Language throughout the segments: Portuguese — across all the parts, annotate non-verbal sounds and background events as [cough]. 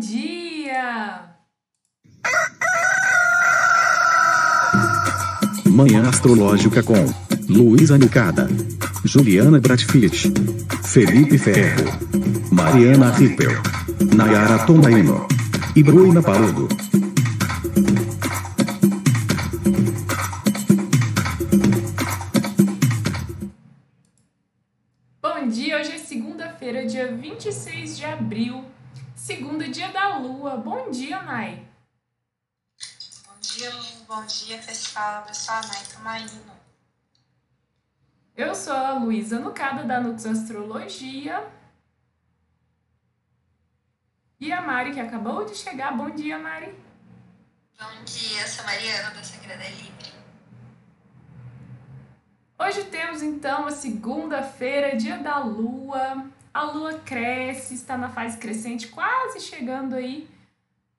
dia! Manhã Astrológica com Luísa Nucada, Juliana Bratfitt, Felipe Ferro, Mariana Rippel, Nayara Tomaino e Bruna Paludo. Lua. Bom dia, Nay. Bom dia, Lu. Bom dia, pessoal. Eu sou a Nay Tomaino. Eu sou a Luísa Nucada da Nux Astrologia. E a Mari, que acabou de chegar. Bom dia, Mari. Bom dia, sou Mariana da Sagrada Livre. Hoje temos então a segunda-feira, dia da lua. A lua cresce, está na fase crescente, quase chegando aí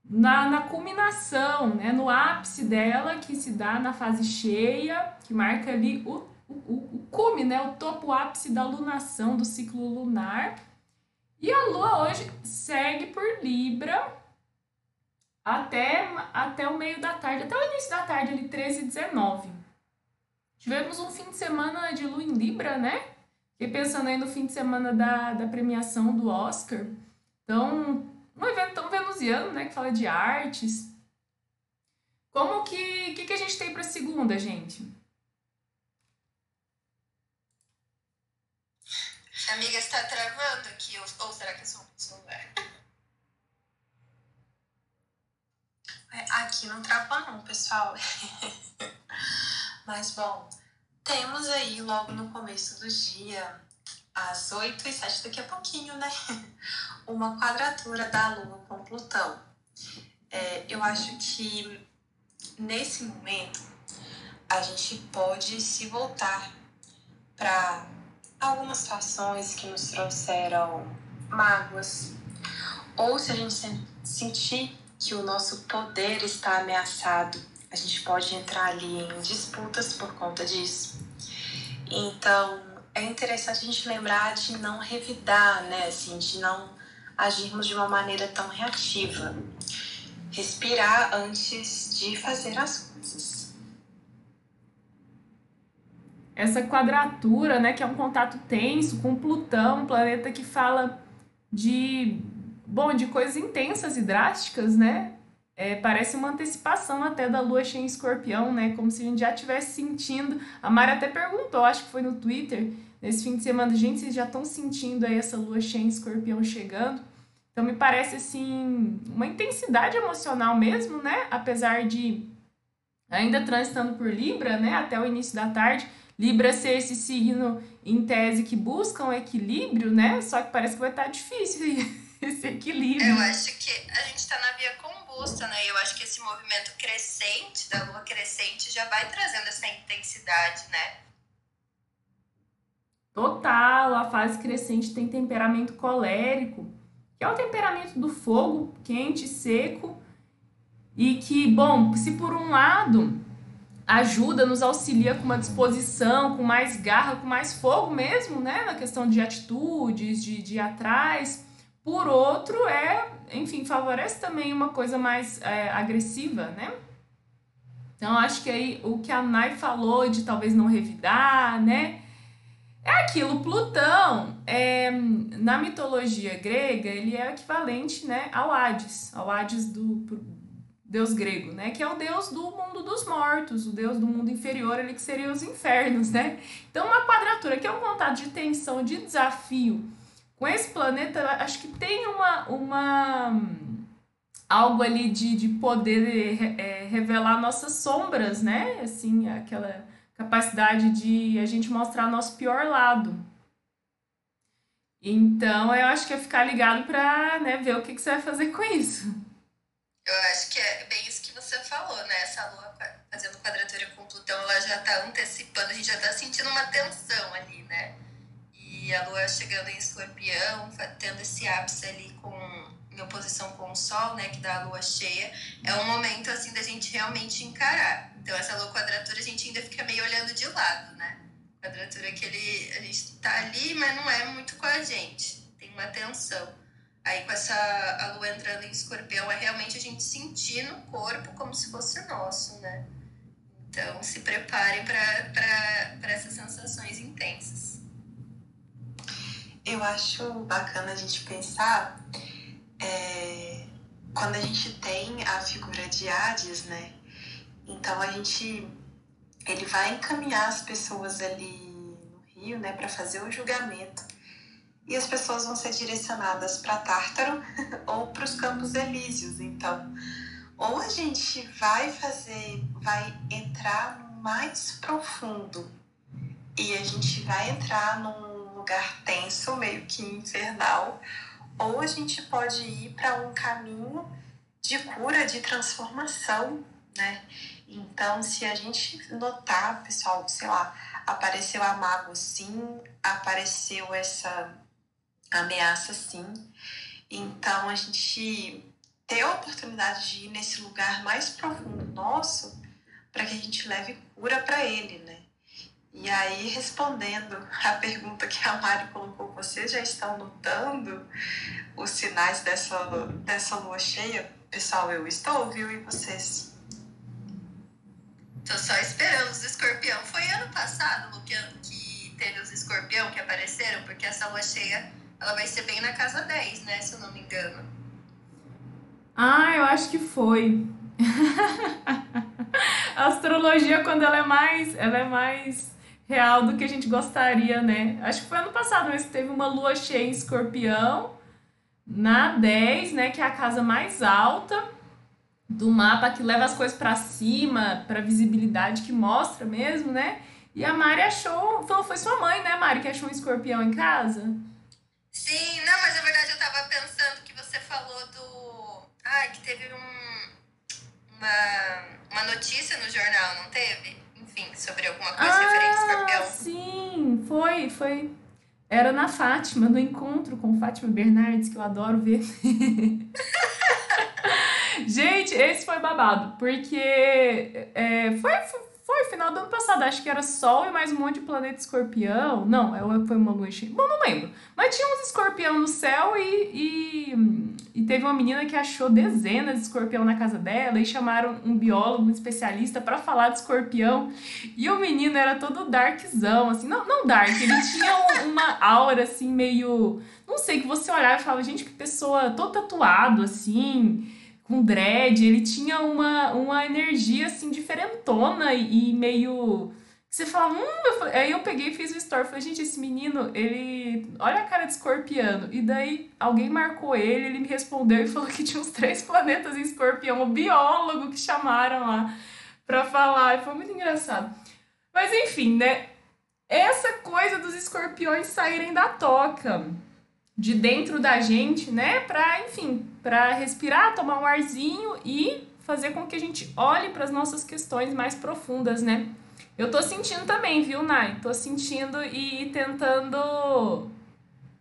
na, na culminação, né? no ápice dela, que se dá na fase cheia, que marca ali o, o, o cume, né? o topo ápice da lunação, do ciclo lunar. E a lua hoje segue por Libra até, até o meio da tarde, até o início da tarde, ali 13 e 19. Tivemos um fim de semana de lua em Libra, né? Fiquei pensando aí no fim de semana da, da premiação do Oscar. Então, um evento tão venusiano, né? Que fala de artes. Como que. Que, que a gente tem para segunda, gente? Amiga, está travando aqui, ou, ou será que é só um? É, Aqui não trava não, pessoal. [laughs] Mas bom, temos aí logo no começo do dia, às 8 e 7 daqui a pouquinho, né? [laughs] Uma quadratura da Lua com Plutão. É, eu acho que nesse momento a gente pode se voltar para algumas situações que nos trouxeram mágoas, ou se a gente sen- sentir que o nosso poder está ameaçado, a gente pode entrar ali em disputas por conta disso. Então, é interessante a gente lembrar de não revidar, né? Assim, de não agirmos de uma maneira tão reativa. Respirar antes de fazer as coisas. Essa quadratura, né? Que é um contato tenso com Plutão, um planeta que fala de. Bom, de coisas intensas e drásticas, né? É, parece uma antecipação até da lua cheia em escorpião, né? Como se a gente já estivesse sentindo. A Mari até perguntou, acho que foi no Twitter, nesse fim de semana, gente, vocês já estão sentindo aí essa lua cheia em escorpião chegando? Então me parece assim, uma intensidade emocional mesmo, né? Apesar de ainda transitando por Libra, né? Até o início da tarde. Libra ser esse signo em tese que busca um equilíbrio, né? Só que parece que vai estar difícil [laughs] [laughs] esse equilíbrio. Eu acho que a gente está na via combusta, né? Eu acho que esse movimento crescente, da lua crescente, já vai trazendo essa intensidade, né? Total, a fase crescente tem temperamento colérico, que é o temperamento do fogo, quente, seco, e que, bom, se por um lado ajuda, nos auxilia com uma disposição, com mais garra, com mais fogo mesmo, né, na questão de atitudes, de, de ir atrás, por outro é, enfim, favorece também uma coisa mais é, agressiva, né? Então, acho que aí o que a Nai falou de talvez não revidar, né? É aquilo, Plutão, é, na mitologia grega, ele é equivalente né, ao Hades, ao Hades do deus grego, né? Que é o deus do mundo dos mortos, o deus do mundo inferior, ali que seria os infernos, né? Então, uma quadratura que é um contato de tensão, de desafio, com esse planeta, acho que tem uma, uma algo ali de, de poder é, revelar nossas sombras, né? Assim, aquela capacidade de a gente mostrar nosso pior lado. Então, eu acho que é ficar ligado para né, ver o que, que você vai fazer com isso. Eu acho que é bem isso que você falou, né? Essa lua fazendo quadratura com Plutão, ela já tá antecipando, a gente já tá sentindo uma tensão ali, né? E a lua chegando em escorpião, tendo esse ápice ali com em oposição com o sol, né, que dá a lua cheia, é um momento assim da gente realmente encarar. Então essa lua quadratura a gente ainda fica meio olhando de lado, né? Quadratura que ele a gente tá ali, mas não é muito com a gente. Tem uma tensão. Aí com essa a lua entrando em escorpião, é realmente a gente sentir no corpo como se fosse nosso, né? Então se preparem para essas sensações intensas. Eu acho bacana a gente pensar é, quando a gente tem a figura de Hades, né? Então a gente ele vai encaminhar as pessoas ali no Rio, né, para fazer o julgamento e as pessoas vão ser direcionadas para Tártaro [laughs] ou para os Campos Elíseos. Então, ou a gente vai fazer, vai entrar no mais profundo e a gente vai entrar num lugar tenso, meio que infernal, ou a gente pode ir para um caminho de cura, de transformação, né? Então, se a gente notar, pessoal, sei lá, apareceu a mago sim, apareceu essa ameaça sim. Então a gente ter a oportunidade de ir nesse lugar mais profundo nosso para que a gente leve cura para ele, né? E aí, respondendo a pergunta que a Mari colocou, vocês já estão notando os sinais dessa, dessa lua cheia? Pessoal, eu estou, viu? E vocês? Tô só esperando os escorpião. Foi ano passado, Lu, que teve os escorpião que apareceram, porque essa lua cheia ela vai ser bem na casa 10, né? Se eu não me engano. Ah, eu acho que foi. [laughs] a astrologia, quando ela é mais. Ela é mais real do que a gente gostaria, né? Acho que foi ano passado mas que teve uma lua cheia em escorpião na 10, né? Que é a casa mais alta do mapa que leva as coisas para cima, para visibilidade que mostra mesmo, né? E a Mari achou, foi sua mãe, né, Mari, que achou um escorpião em casa? Sim, não, mas na verdade eu tava pensando que você falou do. Ah, que teve um, uma, uma notícia no jornal, não teve? Enfim, sobre alguma coisa ah, referente ao escorpião. Sim, foi, foi. Era na Fátima, no encontro com Fátima Bernardes, que eu adoro ver. [laughs] Gente, esse foi babado, porque é, foi, foi foi final do ano passado, acho que era Sol e mais um monte de planeta escorpião. Não, é foi uma lua cheia. Bom, não lembro. Mas tinha uns escorpião no céu e, e, e, teve uma menina que achou dezenas de escorpião na casa dela e chamaram um biólogo, um especialista para falar de escorpião. E o menino era todo darkzão, assim, não, não dark, ele tinha uma aura assim meio. Não sei, que você olhava e falava, gente, que pessoa todo tatuado, assim com dread, ele tinha uma, uma energia assim diferentona e, meio você fala, hum, aí eu peguei e fiz o story, falei, gente, esse menino, ele, olha a cara de escorpiano, e daí alguém marcou ele, ele me respondeu e falou que tinha uns três planetas em escorpião, o biólogo que chamaram lá pra falar, foi muito engraçado. Mas enfim, né, essa coisa dos escorpiões saírem da toca, de dentro da gente, né? Para, enfim, para respirar, tomar um arzinho e fazer com que a gente olhe para as nossas questões mais profundas, né? Eu tô sentindo também, viu, Nai? Tô sentindo e tentando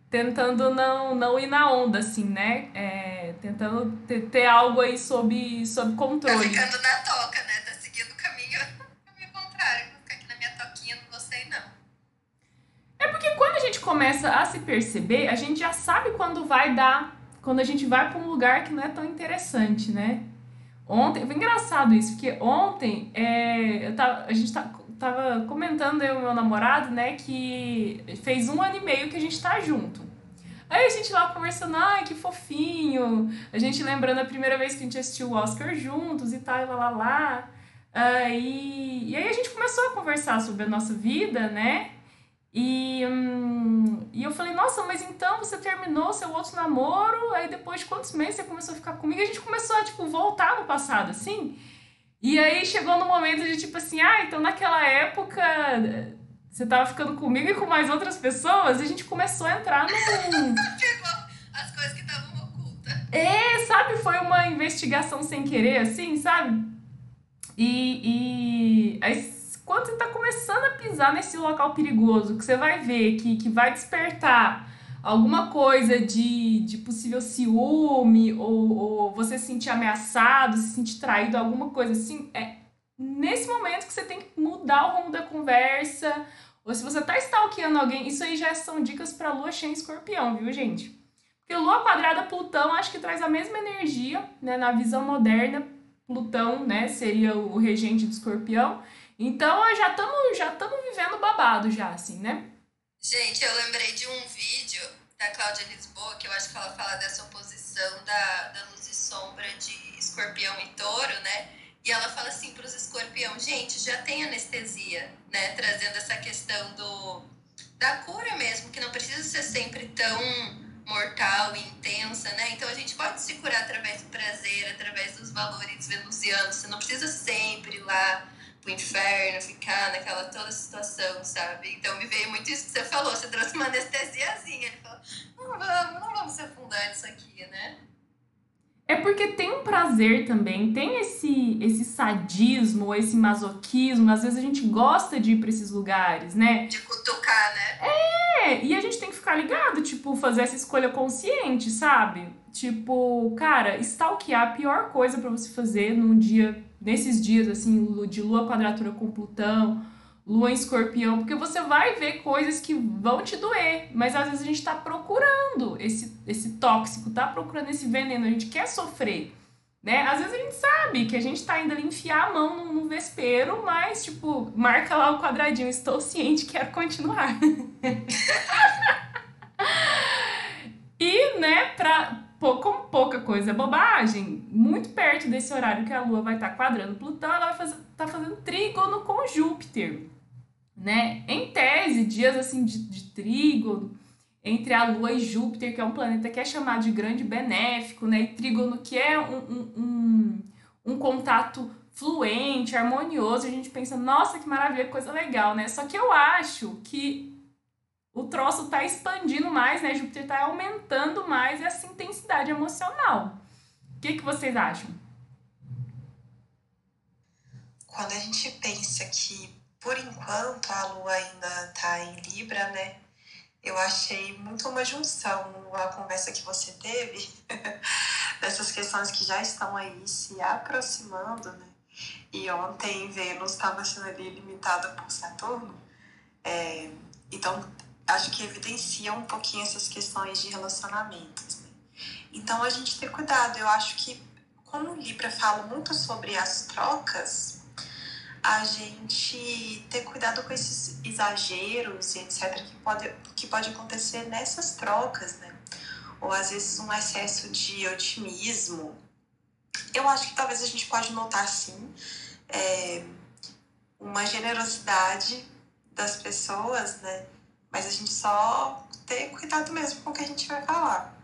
tentando não não ir na onda assim, né? É, tentando ter, ter, algo aí sob sob controle. Tá ficando na toca, né? Tá seguindo o caminho, caminho contrário. Vou ficar aqui na minha toquinha, não gostei não. É porque quando a gente começa a se perceber, a gente já sabe quando vai dar, quando a gente vai para um lugar que não é tão interessante, né? Ontem, foi engraçado isso, porque ontem é, eu tava, a gente tá, tava comentando eu e meu namorado, né, que fez um ano e meio que a gente tá junto. Aí a gente lá conversando, ai, que fofinho. A gente lembrando a primeira vez que a gente assistiu o Oscar juntos e tal, e lá lá lá. Aí, e aí a gente começou a conversar sobre a nossa vida, né? E, hum, e eu falei, nossa, mas então você terminou seu outro namoro, aí depois de quantos meses você começou a ficar comigo? E a gente começou a, tipo, voltar no passado, assim. E aí chegou no momento de, tipo assim, ah, então naquela época você tava ficando comigo e com mais outras pessoas, e a gente começou a entrar no... [laughs] As coisas que estavam ocultas. É, sabe? Foi uma investigação sem querer, assim, sabe? E, e aí quando você está começando a pisar nesse local perigoso, que você vai ver que, que vai despertar alguma coisa de, de possível ciúme, ou, ou você se sentir ameaçado, se sentir traído, alguma coisa assim, é nesse momento que você tem que mudar o rumo da conversa. Ou se você tá stalkeando alguém, isso aí já são dicas para lua cheia em escorpião, viu, gente? Porque Lua quadrada Plutão acho que traz a mesma energia, né? Na visão moderna, Plutão, né, seria o regente do escorpião. Então, já estamos já vivendo babado já, assim, né? Gente, eu lembrei de um vídeo da Cláudia Lisboa, que eu acho que ela fala dessa oposição da, da luz e sombra de escorpião e touro, né? E ela fala assim para os escorpião, gente, já tem anestesia, né? Trazendo essa questão do da cura mesmo, que não precisa ser sempre tão mortal e intensa, né? Então a gente pode se curar através do prazer, através dos valores venusianos. Você não precisa sempre ir lá pro inferno, ficar naquela toda situação, sabe? Então me veio muito isso que você falou, você trouxe uma anestesiazinha. Ele falou, não vamos, não vamos se afundar nisso aqui, né? É porque tem um prazer também, tem esse, esse sadismo, esse masoquismo. Às vezes a gente gosta de ir para esses lugares, né? De cutucar, né? É, e a gente tem que ficar ligado, tipo, fazer essa escolha consciente, sabe? Tipo, cara, stalkear a pior coisa para você fazer num dia, nesses dias, assim, de lua quadratura com Plutão lua em escorpião, porque você vai ver coisas que vão te doer, mas às vezes a gente tá procurando esse, esse tóxico, tá procurando esse veneno, a gente quer sofrer, né? Às vezes a gente sabe que a gente tá indo ali enfiar a mão no, no vespeiro, mas, tipo, marca lá o quadradinho, estou ciente, quero continuar. [laughs] e, né, pra, com pouca coisa bobagem, muito perto desse horário que a Lua vai estar tá quadrando Plutão, ela vai fazer, tá fazendo trígono com Júpiter né? Em tese, dias assim de, de trígono entre a Lua e Júpiter, que é um planeta que é chamado de grande benéfico, né? E trígono que é um, um, um, um contato fluente, harmonioso, a gente pensa, nossa, que maravilha, que coisa legal, né? Só que eu acho que o troço tá expandindo mais, né? Júpiter tá aumentando mais essa intensidade emocional. O que, que vocês acham? Quando a gente pensa que por enquanto a lua ainda está em Libra, né? Eu achei muito uma junção a conversa que você teve [laughs] dessas questões que já estão aí se aproximando, né? E ontem Vênus estava sendo ali limitada por Saturno. É, então, acho que evidencia um pouquinho essas questões de relacionamentos. Né? Então, a gente ter cuidado. Eu acho que, como Libra fala muito sobre as trocas, a gente ter cuidado com esses exageros e etc. que pode, que pode acontecer nessas trocas, né? Ou às vezes um excesso de otimismo. Eu acho que talvez a gente pode notar sim é, uma generosidade das pessoas, né? Mas a gente só ter cuidado mesmo com o que a gente vai falar.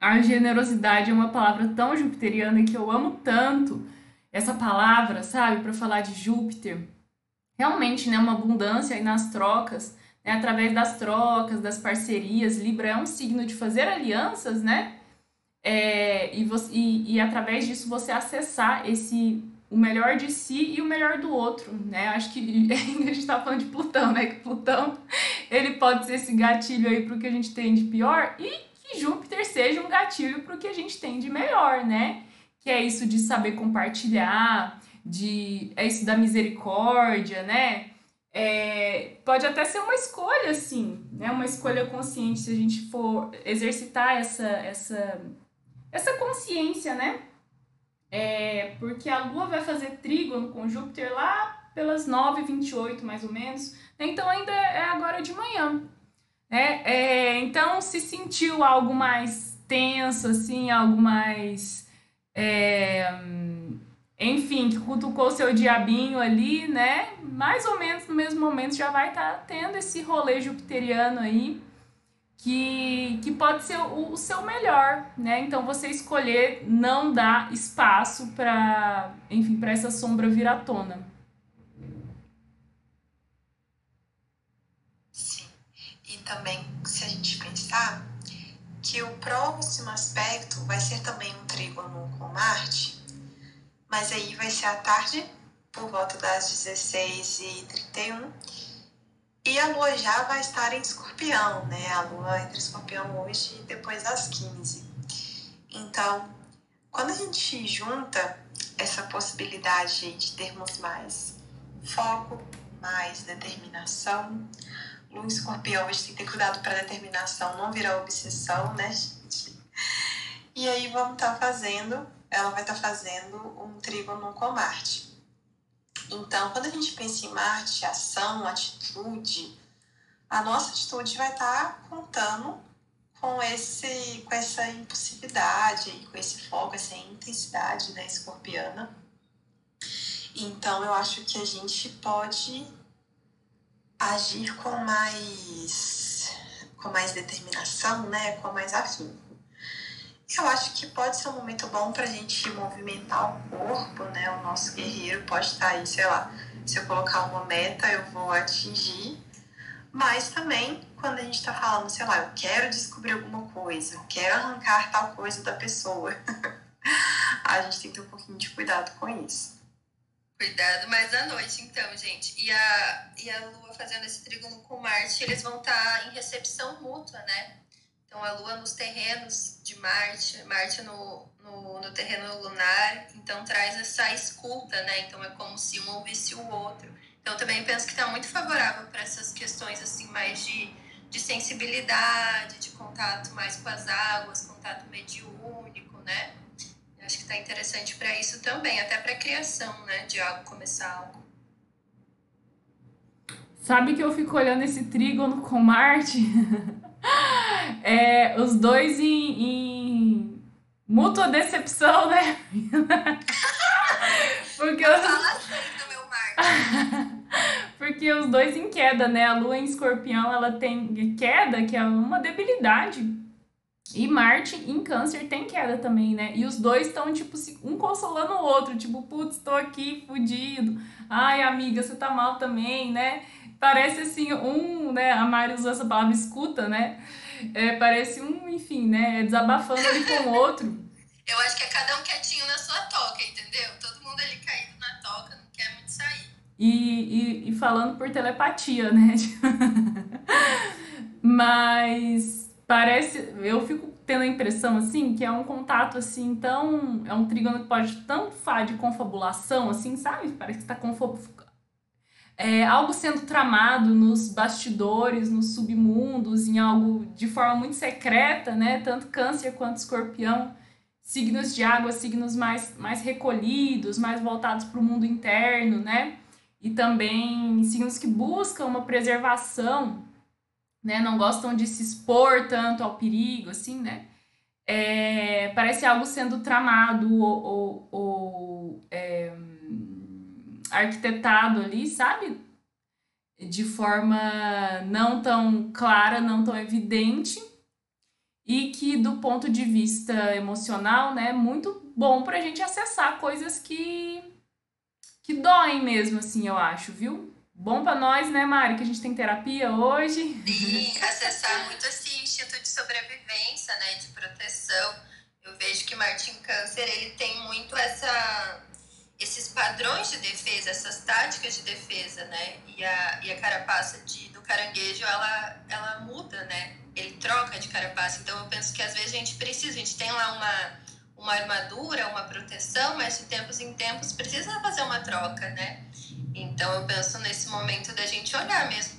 A generosidade é uma palavra tão jupiteriana que eu amo tanto essa palavra, sabe, para falar de Júpiter. Realmente, né, uma abundância aí nas trocas, né, através das trocas, das parcerias. Libra é um signo de fazer alianças, né? É, e, você, e, e através disso você acessar esse o melhor de si e o melhor do outro, né? Acho que [laughs] a gente tá falando de Plutão, né? Que Plutão ele pode ser esse gatilho aí pro que a gente tem de pior e que Júpiter seja um gatilho para o que a gente tem de melhor, né? Que é isso de saber compartilhar, de é isso da misericórdia, né? É, pode até ser uma escolha, assim, né? Uma escolha consciente se a gente for exercitar essa essa essa consciência, né? É, porque a Lua vai fazer trígono com Júpiter lá pelas 9h28, mais ou menos. Então ainda é agora de manhã. É, é, então, se sentiu algo mais tenso, assim, algo mais. É, enfim, que cutucou seu diabinho ali, né? Mais ou menos no mesmo momento já vai estar tá tendo esse rolê jupiteriano aí, que, que pode ser o, o seu melhor, né? Então, você escolher não dar espaço para, enfim, para essa sombra vir à tona. Também, se a gente pensar, que o próximo aspecto vai ser também um trígono com Marte, mas aí vai ser à tarde, por volta das 16h31, e a Lua já vai estar em escorpião, né? A Lua entra em escorpião hoje e depois das 15. Então, quando a gente junta essa possibilidade de termos mais foco, mais determinação, Lua escorpião, a gente tem que ter cuidado para determinação não virar obsessão, né, gente? E aí vamos estar tá fazendo, ela vai estar tá fazendo um trígono com Marte. Então, quando a gente pensa em Marte, ação, atitude, a nossa atitude vai estar tá contando com esse com essa impulsividade, com esse foco, essa intensidade né, escorpiana. Então eu acho que a gente pode agir com mais com mais determinação, né, com mais afinco. Eu acho que pode ser um momento bom para a gente movimentar o corpo, né? O nosso guerreiro pode estar aí, sei lá, se eu colocar uma meta, eu vou atingir. Mas também quando a gente está falando, sei lá, eu quero descobrir alguma coisa, eu quero arrancar tal coisa da pessoa. [laughs] a gente tem que ter um pouquinho de cuidado com isso. Cuidado mais à noite, então, gente. E a, e a Lua fazendo esse trígono com Marte, eles vão estar tá em recepção mútua, né? Então, a Lua nos terrenos de Marte, Marte no, no, no terreno lunar, então traz essa escuta, né? Então, é como se um ouvisse o outro. Então, também penso que está muito favorável para essas questões, assim, mais de de sensibilidade, de contato mais com as águas, contato mediúnico, né? Acho que está interessante para isso também, até para a criação, né, de algo, começar algo. Sabe que eu fico olhando esse trígono com Marte? [laughs] é, os dois em, em mútua decepção, né? [laughs] Porque eu... Fala do meu Marte. [laughs] Porque os dois em queda, né? A lua em escorpião, ela tem queda, que é uma debilidade. E Marte em câncer tem queda também, né? E os dois estão, tipo, um consolando o outro. Tipo, putz, tô aqui fudido. Ai, amiga, você tá mal também, né? Parece assim, um, né? A Mari usou essa palavra escuta, né? É, parece um, enfim, né? Desabafando ali com o outro. [laughs] Eu acho que é cada um quietinho na sua toca, entendeu? Todo mundo ali caído na toca, não quer muito sair e, e, e falando por telepatia, né? [laughs] Mas parece, eu fico tendo a impressão assim que é um contato assim tão, é um trígono que pode tanto falar de confabulação assim, sabe? Parece que está confabulando é, algo sendo tramado nos bastidores, nos submundos, em algo de forma muito secreta, né? Tanto câncer quanto escorpião, signos de água, signos mais, mais recolhidos, mais voltados para o mundo interno, né? e também signos que buscam uma preservação, né? Não gostam de se expor tanto ao perigo, assim, né? É, parece algo sendo tramado ou, ou, ou é, arquitetado ali, sabe? De forma não tão clara, não tão evidente, e que do ponto de vista emocional, né, muito bom para a gente acessar coisas que que doem mesmo, assim, eu acho, viu? Bom para nós, né, Mari, que a gente tem terapia hoje. Sim, acessar muito esse instinto de sobrevivência, né, de proteção. Eu vejo que Martin Câncer, ele tem muito essa esses padrões de defesa, essas táticas de defesa, né? E a, e a carapaça de, do caranguejo, ela, ela muda, né? Ele troca de carapaça. Então, eu penso que às vezes a gente precisa, a gente tem lá uma uma armadura, uma proteção, mas de tempos em tempos precisa fazer uma troca, né? Então eu penso nesse momento da gente olhar mesmo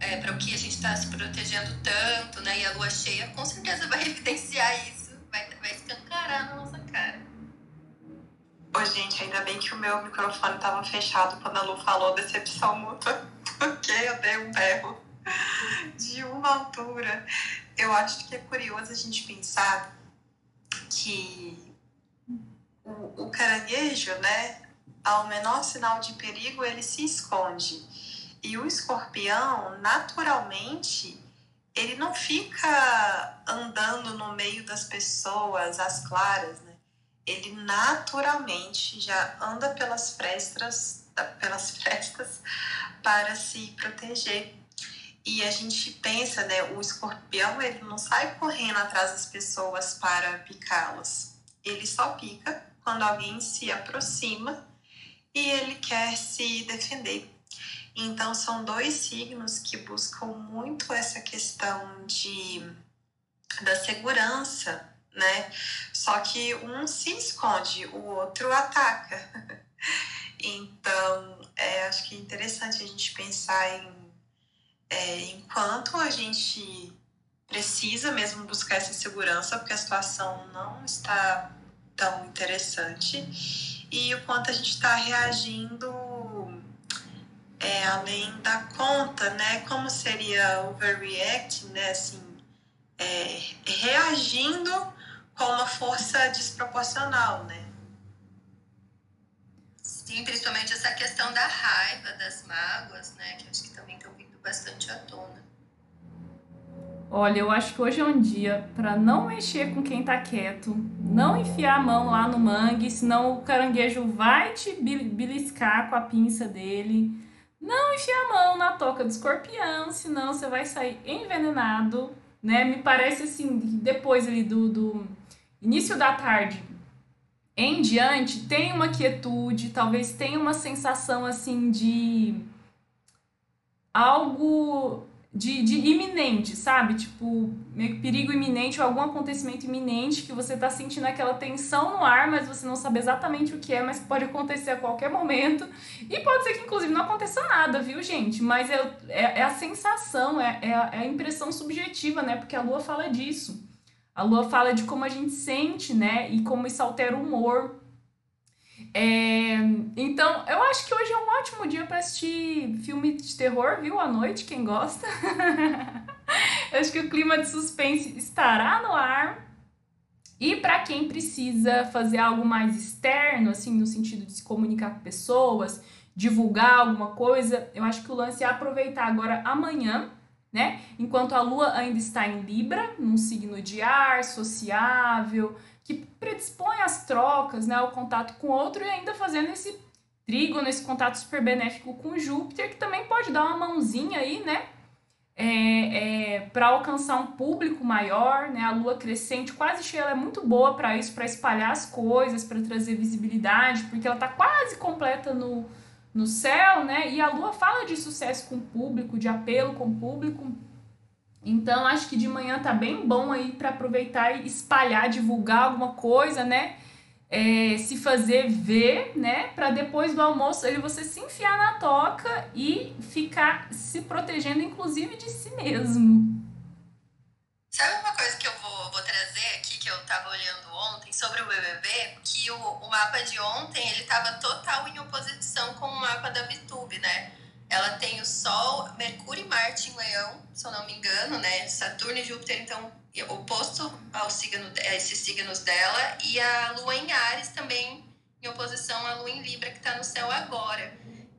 é, para o que a gente está se protegendo tanto, né? E a lua cheia com certeza vai [laughs] evidenciar isso, vai, vai escancarar na nossa cara. Ô, gente, ainda bem que o meu microfone estava fechado quando a Lu falou decepção mútua, [laughs] porque eu dei um berro de uma altura. Eu acho que é curioso a gente pensar que o, o caranguejo, né, ao menor sinal de perigo, ele se esconde. E o escorpião, naturalmente, ele não fica andando no meio das pessoas às claras, né? Ele naturalmente já anda pelas frestas, pelas frestas para se proteger. E a gente pensa, né, o escorpião, ele não sai correndo atrás das pessoas para picá-las. Ele só pica quando alguém se aproxima e ele quer se defender. Então são dois signos que buscam muito essa questão de da segurança, né? Só que um se esconde, o outro ataca. [laughs] Então, é, acho que é interessante a gente pensar em é, enquanto a gente precisa mesmo buscar essa segurança, porque a situação não está tão interessante, e o quanto a gente está reagindo é, além da conta, né? Como seria overreact, né? Assim, é, reagindo com uma força desproporcional, né? Sim, principalmente essa questão da raiva, das mágoas, né? Que acho que também estão vindo bastante à tona. Olha, eu acho que hoje é um dia para não mexer com quem tá quieto, não enfiar a mão lá no mangue, senão o caranguejo vai te beliscar com a pinça dele. Não enfiar a mão na toca do escorpião, senão você vai sair envenenado, né? Me parece assim, depois ali do, do início da tarde em diante, tem uma quietude, talvez tenha uma sensação assim de algo de, de iminente, sabe? Tipo, meio que perigo iminente ou algum acontecimento iminente que você tá sentindo aquela tensão no ar, mas você não sabe exatamente o que é, mas pode acontecer a qualquer momento. E pode ser que, inclusive, não aconteça nada, viu, gente? Mas é, é, é a sensação, é, é a, é a impressão subjetiva, né? Porque a lua fala disso. A lua fala de como a gente sente, né? E como isso altera o humor. É, então, eu acho que hoje é um ótimo dia para assistir filme de terror, viu? À noite, quem gosta. [laughs] eu acho que o clima de suspense estará no ar. E para quem precisa fazer algo mais externo, assim, no sentido de se comunicar com pessoas, divulgar alguma coisa, eu acho que o lance é aproveitar agora amanhã, né? Enquanto a lua ainda está em Libra, num signo de ar, sociável, que predispõe às trocas, né, ao contato com o outro e ainda fazendo esse trígono, esse contato super benéfico com Júpiter, que também pode dar uma mãozinha aí, né, é, é, para alcançar um público maior, né, a lua crescente quase cheia, ela é muito boa para isso, para espalhar as coisas, para trazer visibilidade, porque ela está quase completa no, no céu, né, e a lua fala de sucesso com o público, de apelo com o público, então, acho que de manhã tá bem bom aí para aproveitar e espalhar, divulgar alguma coisa, né? É, se fazer ver, né? Para depois do almoço ele você se enfiar na toca e ficar se protegendo, inclusive de si mesmo. Sabe uma coisa que eu vou, vou trazer aqui que eu tava olhando ontem sobre o BBB? Que o, o mapa de ontem ele tava total em oposição com o mapa da VTube, né? Ela tem o Sol, Mercúrio e Marte em Leão, se eu não me engano, né? Saturno e Júpiter, então, oposto ao signo, a esses signos dela. E a Lua em Ares também em oposição à Lua em Libra, que está no céu agora.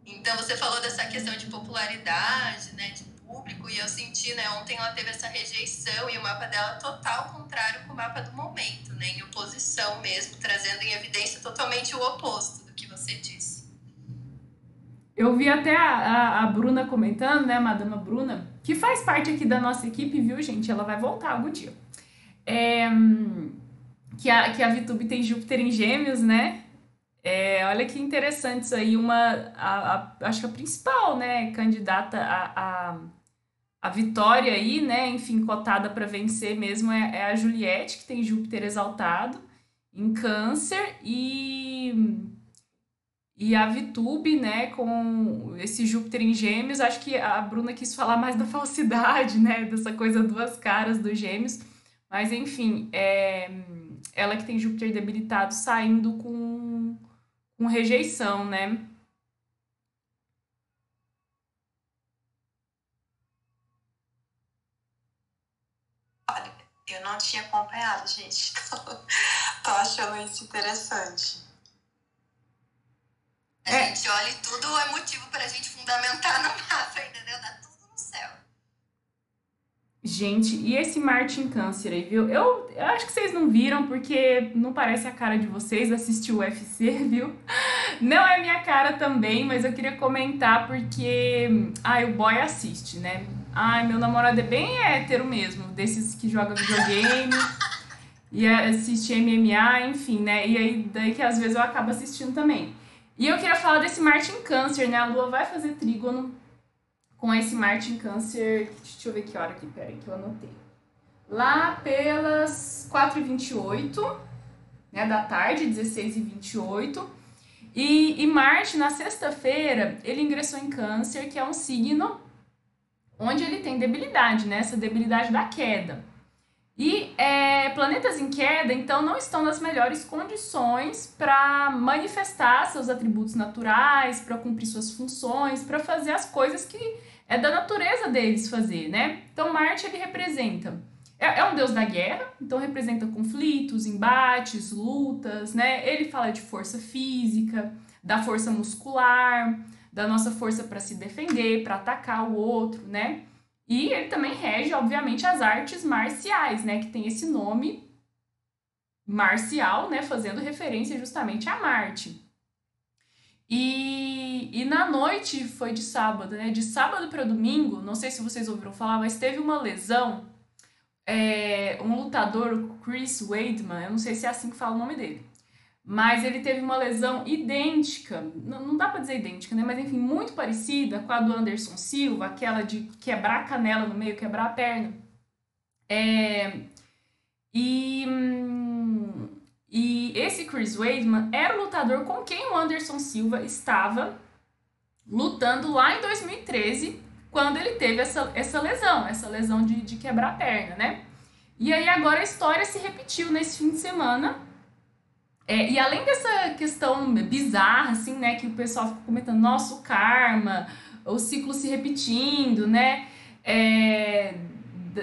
Então, você falou dessa questão de popularidade, né? De público, e eu senti, né? Ontem ela teve essa rejeição e o mapa dela total contrário com o mapa do momento, né? Em oposição mesmo, trazendo em evidência totalmente o oposto do que você disse. Eu vi até a, a, a, Bruna comentando, né, Madama Bruna, que faz parte aqui da nossa equipe, viu, gente? Ela vai voltar algum dia. É, que, a, que a VTube tem Júpiter em Gêmeos, né? É, olha que interessante isso aí. Uma, a, a, acho que a principal, né, candidata a, a, a vitória aí, né, enfim, cotada para vencer mesmo é, é a Juliette, que tem Júpiter exaltado em Câncer e e a VTube, né, com esse Júpiter em Gêmeos, acho que a Bruna quis falar mais da [laughs] falsidade, né, dessa coisa duas caras dos Gêmeos. Mas enfim, é, ela que tem Júpiter debilitado saindo com, com rejeição, né? Olha, eu não tinha acompanhado, gente. [laughs] Tô achando isso interessante. A é. gente olha e tudo é motivo para a gente fundamentar [laughs] no mapa, entendeu? Dá tudo no céu. Gente, e esse Marte em Câncer aí, viu? Eu, eu, acho que vocês não viram, porque não parece a cara de vocês assistir o UFC, [laughs] viu? Não é minha cara também, mas eu queria comentar porque. Ai, o boy assiste, né? Ai, meu namorado é bem hétero mesmo, desses que joga videogame. [laughs] e assiste MMA, enfim, né? E aí, daí que às vezes eu acabo assistindo também. E eu queria falar desse Marte em Câncer, né? A Lua vai fazer trígono com esse Marte em Câncer. Deixa eu ver que hora aqui, peraí, que eu anotei. Lá pelas 4h28 né, da tarde, 16h28. E, e Marte, na sexta-feira, ele ingressou em Câncer, que é um signo onde ele tem debilidade, né? Essa debilidade da queda. E é, planetas em queda, então, não estão nas melhores condições para manifestar seus atributos naturais, para cumprir suas funções, para fazer as coisas que é da natureza deles fazer, né? Então, Marte ele representa é, é um deus da guerra, então representa conflitos, embates, lutas, né? Ele fala de força física, da força muscular, da nossa força para se defender, para atacar o outro, né? E ele também rege, obviamente, as artes marciais, né? Que tem esse nome marcial, né? Fazendo referência justamente a Marte. E, e na noite foi de sábado, né? De sábado para domingo, não sei se vocês ouviram falar, mas teve uma lesão. É, um lutador, Chris Weidman, eu não sei se é assim que fala o nome dele mas ele teve uma lesão idêntica, não, dá para dizer idêntica, né? Mas enfim, muito parecida com a do Anderson Silva, aquela de quebrar a canela no meio, quebrar a perna. É, e, e esse Chris Weidman era o lutador com quem o Anderson Silva estava lutando lá em 2013, quando ele teve essa, essa lesão, essa lesão de, de quebrar a perna, né? E aí agora a história se repetiu nesse fim de semana é, e além dessa questão bizarra, assim, né, que o pessoal fica comentando, nosso karma, o ciclo se repetindo, né, é,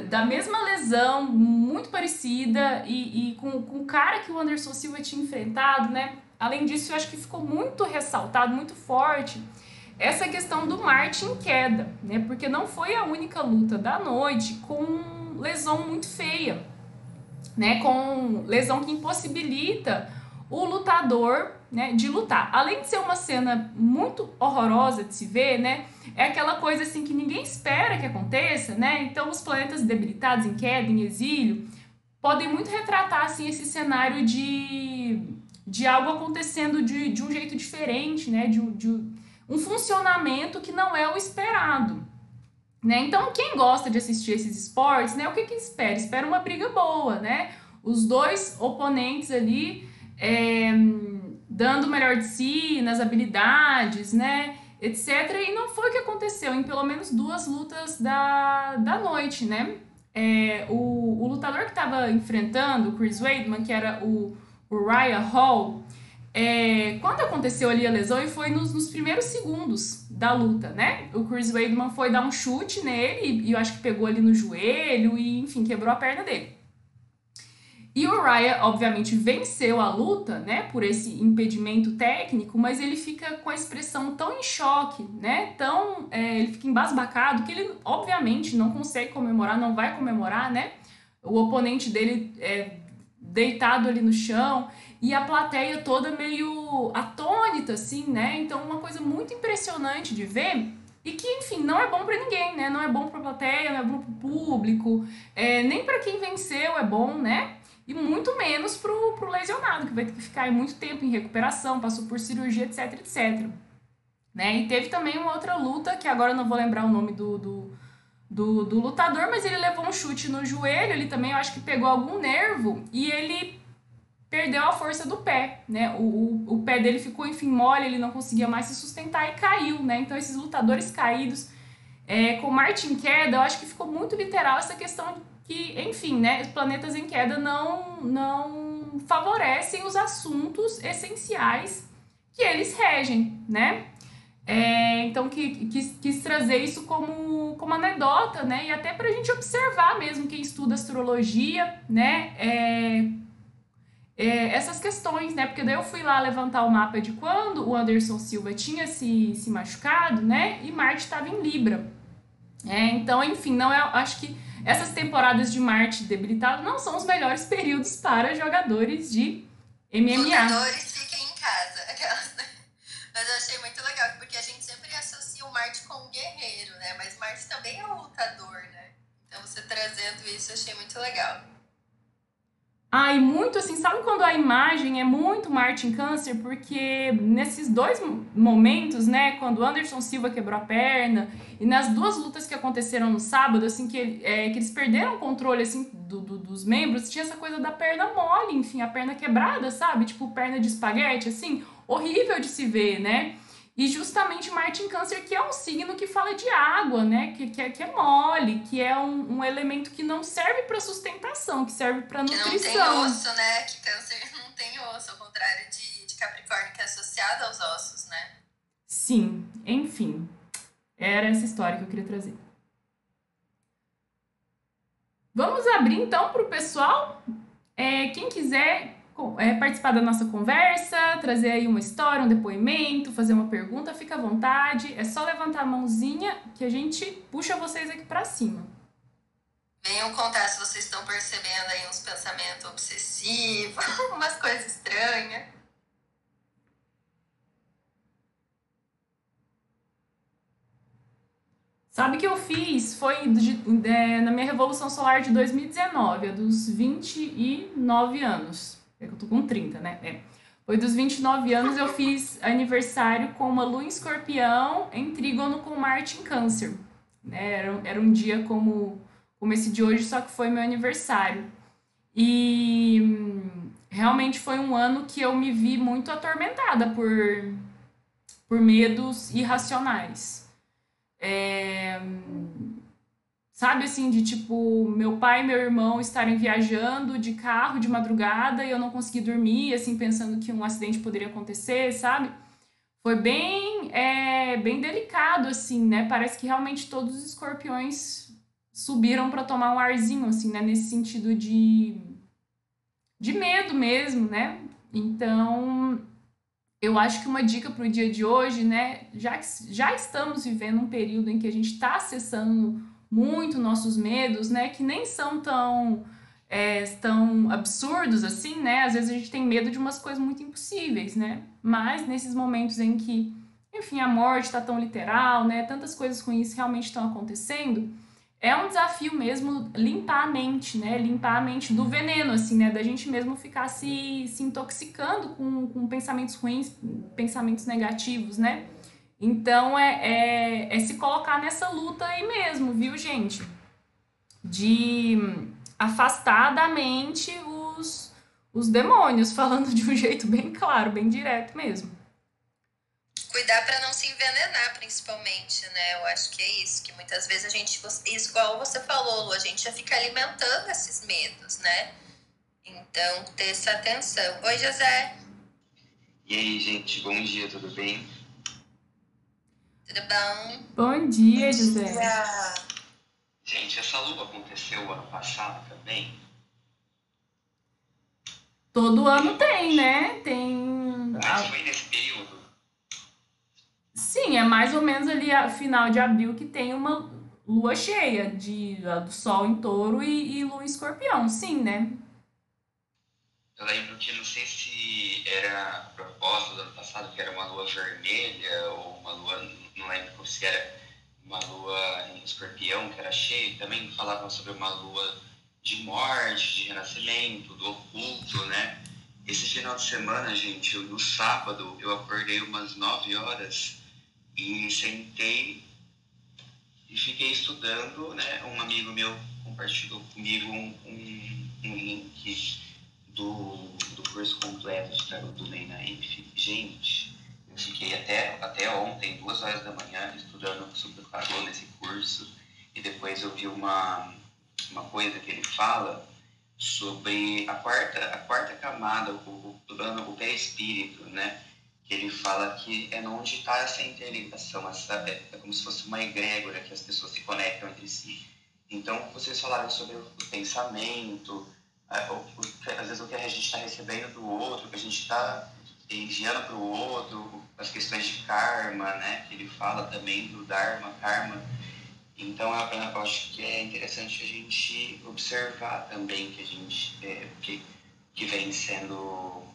da mesma lesão, muito parecida, e, e com, com o cara que o Anderson Silva tinha enfrentado, né, além disso, eu acho que ficou muito ressaltado, muito forte, essa questão do Marte em queda, né, porque não foi a única luta da noite com lesão muito feia, né, com lesão que impossibilita o lutador, né, de lutar. Além de ser uma cena muito horrorosa de se ver, né, é aquela coisa assim que ninguém espera que aconteça, né? Então os planetas debilitados em queda, em exílio, podem muito retratar assim esse cenário de, de algo acontecendo de, de um jeito diferente, né? De, de um funcionamento que não é o esperado. Né? Então, quem gosta de assistir esses esportes, né, o que, que espera? Espera uma briga boa, né? Os dois oponentes ali é, dando o melhor de si nas habilidades, né? Etc. E não foi o que aconteceu em pelo menos duas lutas da, da noite, né? É, o, o lutador que estava enfrentando o Chris Weidman, que era o, o Ryan Hall, é, quando aconteceu ali a lesão, e foi nos, nos, primeiros segundos da luta, né? O Chris Weidman foi dar um chute nele, e eu acho que pegou ali no joelho, e enfim, quebrou a perna dele. E o Raya, obviamente, venceu a luta, né, por esse impedimento técnico, mas ele fica com a expressão tão em choque, né, tão, é, ele fica embasbacado que ele, obviamente, não consegue comemorar, não vai comemorar, né, o oponente dele é deitado ali no chão e a plateia toda meio atônita, assim, né, então uma coisa muito impressionante de ver e que, enfim, não é bom para ninguém, né, não é bom para a plateia, não é bom para o público, é, nem para quem venceu é bom, né, e muito menos pro, pro lesionado, que vai ter que ficar muito tempo em recuperação, passou por cirurgia, etc, etc. Né? E teve também uma outra luta, que agora eu não vou lembrar o nome do, do, do, do lutador, mas ele levou um chute no joelho, ele também eu acho que pegou algum nervo e ele perdeu a força do pé, né? O, o, o pé dele ficou, enfim, mole, ele não conseguia mais se sustentar e caiu, né? Então esses lutadores caídos, é, com Martin queda, eu acho que ficou muito literal essa questão que, enfim, né, planetas em queda não, não favorecem os assuntos essenciais que eles regem, né? É, então, que, quis, quis trazer isso como, como anedota, né? E até para a gente observar mesmo, quem estuda astrologia, né? É, é, essas questões, né? Porque daí eu fui lá levantar o mapa de quando o Anderson Silva tinha se, se machucado, né? E Marte estava em Libra. É, então, enfim, não é, acho que essas temporadas de Marte debilitado não são os melhores períodos para jogadores de MMA. Jogadores fiquem em casa. Né? Mas eu achei muito legal, porque a gente sempre associa o Marte com o guerreiro, né? Mas Marte também é um lutador, né? Então você trazendo isso, eu achei muito legal. Ah, e muito assim, sabe quando a imagem é muito Martin Câncer? Porque nesses dois momentos, né, quando Anderson Silva quebrou a perna, e nas duas lutas que aconteceram no sábado, assim, que, é, que eles perderam o controle, assim, do, do, dos membros, tinha essa coisa da perna mole, enfim, a perna quebrada, sabe? Tipo, perna de espaguete, assim, horrível de se ver, né? E justamente Marte em Câncer, que é um signo que fala de água, né? Que, que, é, que é mole, que é um, um elemento que não serve para sustentação, que serve para nutrição. Que não tem osso, né? Que Câncer [laughs] não tem osso, ao contrário de, de Capricórnio, que é associado aos ossos, né? Sim, enfim. Era essa história que eu queria trazer. Vamos abrir então para o pessoal. É, quem quiser é, participar da nossa conversa, trazer aí uma história, um depoimento, fazer uma pergunta, fica à vontade. É só levantar a mãozinha que a gente puxa vocês aqui para cima. Venham contar se vocês estão percebendo aí uns pensamentos obsessivos, [laughs] umas coisas estranhas. Sabe que eu fiz foi de, de, na minha Revolução Solar de 2019, é dos 29 anos. É que eu tô com 30, né? É. Foi dos 29 anos eu fiz aniversário com uma lua em escorpião em trígono com Marte em câncer. Né? Era, era um dia como, como esse de hoje, só que foi meu aniversário. E hum, realmente foi um ano que eu me vi muito atormentada por, por medos irracionais. É, sabe assim, de tipo, meu pai e meu irmão estarem viajando de carro de madrugada e eu não consegui dormir, assim, pensando que um acidente poderia acontecer, sabe? Foi bem, é, bem delicado, assim, né? Parece que realmente todos os escorpiões subiram para tomar um arzinho, assim, né? Nesse sentido de, de medo mesmo, né? Então, eu acho que uma dica para o dia de hoje, né, já já estamos vivendo um período em que a gente está acessando muito nossos medos, né, que nem são tão é, tão absurdos assim, né? Às vezes a gente tem medo de umas coisas muito impossíveis, né? Mas nesses momentos em que, enfim, a morte está tão literal, né? Tantas coisas ruins realmente estão acontecendo, é um desafio mesmo limpar a mente, né? Limpar a mente do veneno, assim, né? Da gente mesmo ficar se, se intoxicando com, com pensamentos ruins, pensamentos negativos, né? Então é, é, é se colocar nessa luta aí mesmo, viu, gente? De afastar da mente os, os demônios, [laughs] falando de um jeito bem claro, bem direto mesmo cuidar para não se envenenar, principalmente, né? Eu acho que é isso, que muitas vezes a gente, isso igual você falou, Lu, a gente já fica alimentando esses medos, né? Então, ter essa atenção. Oi, José. E aí, gente, bom dia, tudo bem? Tudo bom? Bom dia, José. Gente, essa lua aconteceu ano passado também? Todo ano tem, né? Tem. Mas foi nesse período? Sim, é mais ou menos ali a final de abril que tem uma lua cheia de do sol em touro e, e lua em escorpião, sim, né? Eu lembro que não sei se era a proposta do ano passado, que era uma lua vermelha ou uma lua, não lembro se era uma lua em escorpião, que era cheia, também falavam sobre uma lua de morte, de renascimento, do oculto, né? Esse final de semana, gente, no sábado, eu acordei umas 9 horas e sentei e fiquei estudando, né? Um amigo meu compartilhou comigo um, um, um link do, do curso completo de tarot do Ney. Gente, eu fiquei até, até ontem, duas horas da manhã, estudando super tarot nesse curso e depois eu vi uma, uma coisa que ele fala sobre a quarta, a quarta camada, o, o plano, o pé-espírito, né? ele fala que é onde está essa interligação, essa, é, é, como se fosse uma egrégora que as pessoas se conectam entre si. Então, vocês falaram sobre o pensamento, o, o, às vezes o que a gente está recebendo do outro, o que a gente está enviando para o outro, as questões de karma, né, que ele fala também do dharma, karma. Então, eu, acho que é interessante a gente observar também que a gente, é, que, que vem sendo, o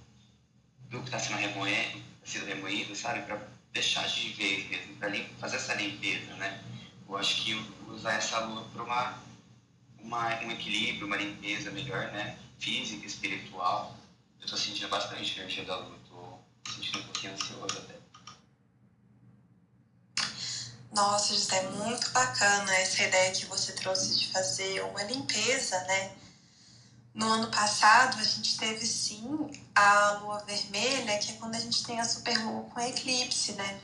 que está sendo remoendo, sido remoído, sabe? Para deixar de vez mesmo, para fazer essa limpeza, né? Eu acho que usar essa lua para uma, uma, um equilíbrio, uma limpeza melhor, né? Física, espiritual. Eu estou sentindo bastante energia da lua, sentindo um pouquinho ansioso até. Nossa, José, muito bacana essa ideia que você trouxe de fazer uma limpeza, né? No ano passado, a gente teve sim a lua vermelha, que é quando a gente tem a superlua com eclipse, né?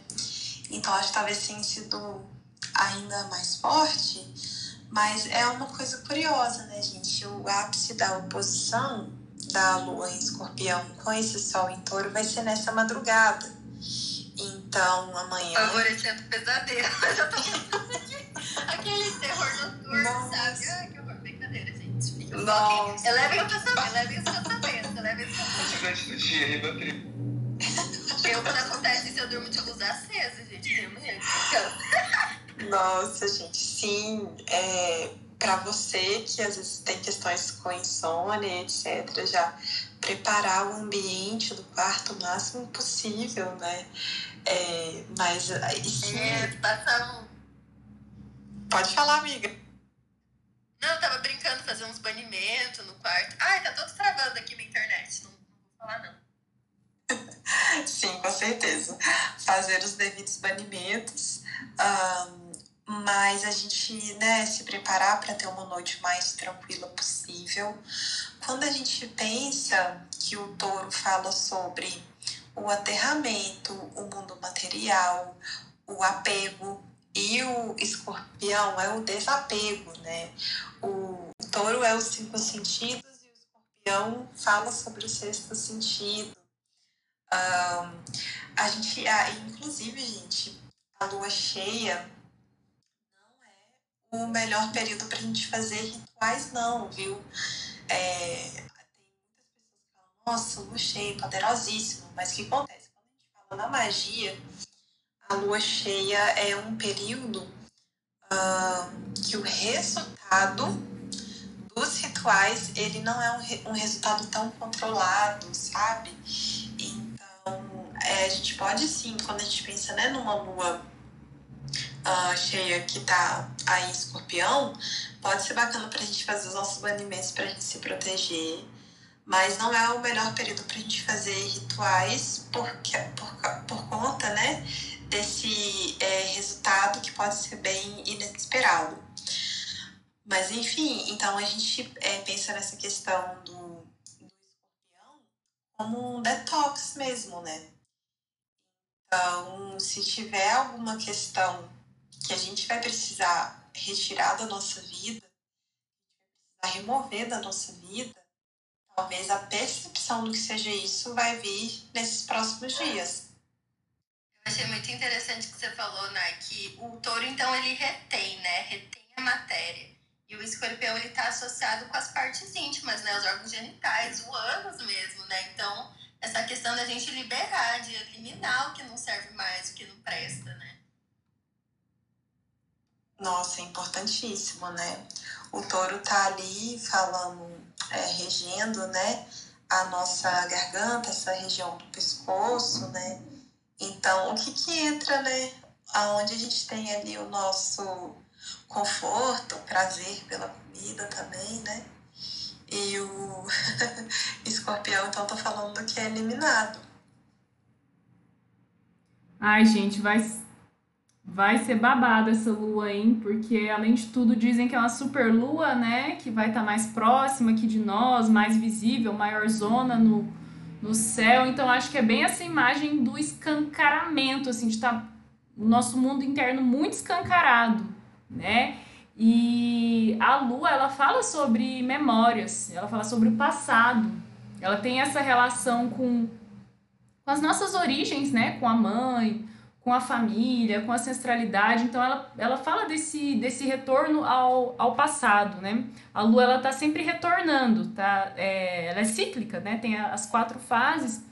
Então acho que talvez tenha sido ainda mais forte, mas é uma coisa curiosa, né, gente? O ápice da oposição da lua em escorpião com esse sol em touro vai ser nessa madrugada. Então, amanhã. Favorecendo pesadelo. [laughs] Eu tô. Aquele terror noturno, Nossa. sabe? Ai, que horror. Brincadeira, gente. Fica Nossa. Elevem o pensamento, elevem o pensamento, elevem o pensamento. do dia, Ribatril. Eu, quando acontece isso, eu durmo de luz acesa, gente. Nossa, gente, sim. É, para você que às vezes tem questões com insônia, etc., já preparar o ambiente do quarto o máximo possível, né? É, mas sim. É, passa Pode falar, amiga. Não, eu tava brincando, fazer uns banimentos no quarto. Ai, tá todo travando aqui na internet. Não, não vou falar, não. [laughs] sim, com certeza. Fazer os devidos banimentos. Um, mas a gente né, se preparar para ter uma noite mais tranquila possível. Quando a gente pensa que o touro fala sobre o aterramento, o mundo material, o apego, e o escorpião é o desapego, né? O touro é os cinco sentidos e o escorpião fala sobre o sexto sentido. Um, a gente, ah, inclusive, gente, a lua cheia o melhor período para a gente fazer rituais, não, viu? É, tem muitas pessoas que falam, nossa, lua cheia, poderosíssimo, mas o que acontece? Quando a gente fala na magia, a lua cheia é um período uh, que o resultado dos rituais, ele não é um, um resultado tão controlado, sabe? Então, é, a gente pode sim, quando a gente pensa né, numa lua uh, cheia que tá aí em escorpião, pode ser bacana pra gente fazer os nossos banimentos pra gente se proteger. Mas não é o melhor período pra gente fazer rituais porque, por, por conta, né, desse é, resultado que pode ser bem inesperado. Mas enfim, então a gente é, pensa nessa questão do, do escorpião como um detox mesmo, né? Então, se tiver alguma questão que a gente vai precisar retirar da nossa vida, precisar remover da nossa vida, talvez a percepção do que seja isso vai vir nesses próximos dias. Eu achei muito interessante que você falou, né, que o touro, então, ele retém, né, retém a matéria. E o escorpião, ele tá associado com as partes íntimas, né, os órgãos genitais, o ânus mesmo, né, então, essa questão da gente liberar, de eliminar o que não serve mais, o que não presta, né. Nossa, é importantíssimo, né? O touro tá ali falando, é, regendo, né? A nossa garganta, essa região do pescoço, né? Então, o que que entra, né? Aonde a gente tem ali o nosso conforto, prazer pela comida também, né? E o [laughs] escorpião, então, tô falando que é eliminado. Ai, gente, vai Vai ser babada essa lua, hein? Porque, além de tudo, dizem que é uma super lua, né? Que vai estar tá mais próxima aqui de nós, mais visível, maior zona no, no céu. Então, acho que é bem essa imagem do escancaramento, assim, de estar tá o nosso mundo interno muito escancarado, né? E a lua, ela fala sobre memórias, ela fala sobre o passado. Ela tem essa relação com, com as nossas origens, né? Com a mãe, com a família, com a ancestralidade. Então ela, ela fala desse, desse retorno ao, ao passado, né? A lua ela tá sempre retornando, tá? É, ela é cíclica, né? Tem as quatro fases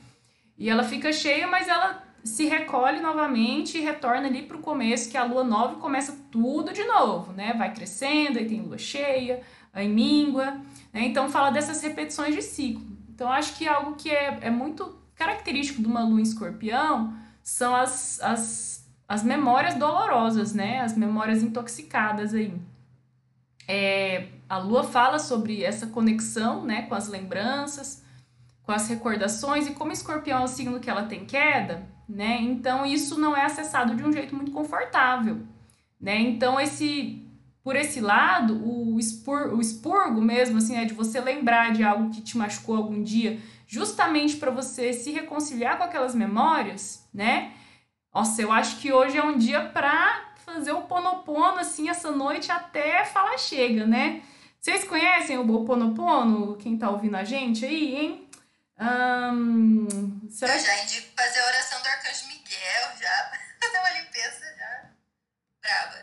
e ela fica cheia, mas ela se recolhe novamente e retorna ali para o começo, que é a lua nova começa tudo de novo, né? Vai crescendo, aí tem lua cheia, aí míngua, né? Então fala dessas repetições de ciclo. Então acho que algo que é, é muito característico de uma lua em escorpião são as, as, as memórias dolorosas, né? As memórias intoxicadas aí. É, a Lua fala sobre essa conexão, né, com as lembranças, com as recordações e como Escorpião é o signo que ela tem queda, né? Então isso não é acessado de um jeito muito confortável, né? Então esse por esse lado, o, expur, o expurgo mesmo, assim, é de você lembrar de algo que te machucou algum dia, justamente para você se reconciliar com aquelas memórias, né? Nossa, eu acho que hoje é um dia pra fazer o ponopono assim essa noite até falar chega, né? Vocês conhecem o Ponopono? Quem tá ouvindo a gente aí, hein? Um, será eu já indico fazer a oração do Arcanjo Miguel, já. [laughs] Fazer uma limpeza já. Brava.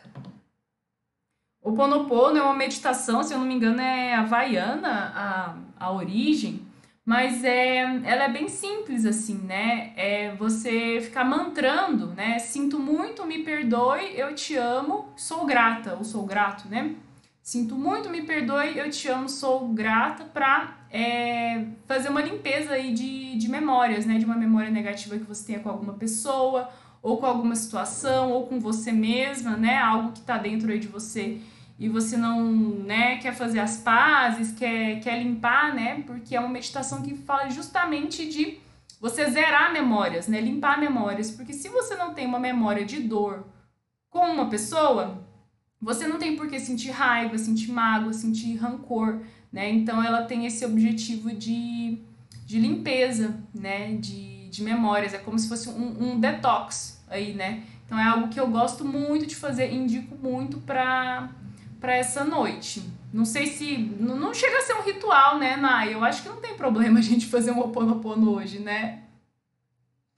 O Ponopono é uma meditação, se eu não me engano, é havaiana a, a origem, mas é, ela é bem simples assim, né? É você ficar mantrando, né? Sinto muito, me perdoe, eu te amo, sou grata, ou sou grato, né? Sinto muito, me perdoe, eu te amo, sou grata para é, fazer uma limpeza aí de, de memórias, né? De uma memória negativa que você tenha com alguma pessoa, ou com alguma situação, ou com você mesma, né? Algo que está dentro aí de você e você não né, quer fazer as pazes, quer, quer limpar, né? Porque é uma meditação que fala justamente de você zerar memórias, né? Limpar memórias. Porque se você não tem uma memória de dor com uma pessoa, você não tem por que sentir raiva, sentir mágoa, sentir rancor, né? Então ela tem esse objetivo de, de limpeza, né? De, de memórias. É como se fosse um, um detox aí, né? Então é algo que eu gosto muito de fazer, indico muito para para essa noite. Não sei se. Não chega a ser um ritual, né, Nai? Eu acho que não tem problema a gente fazer um oponopono hoje, né?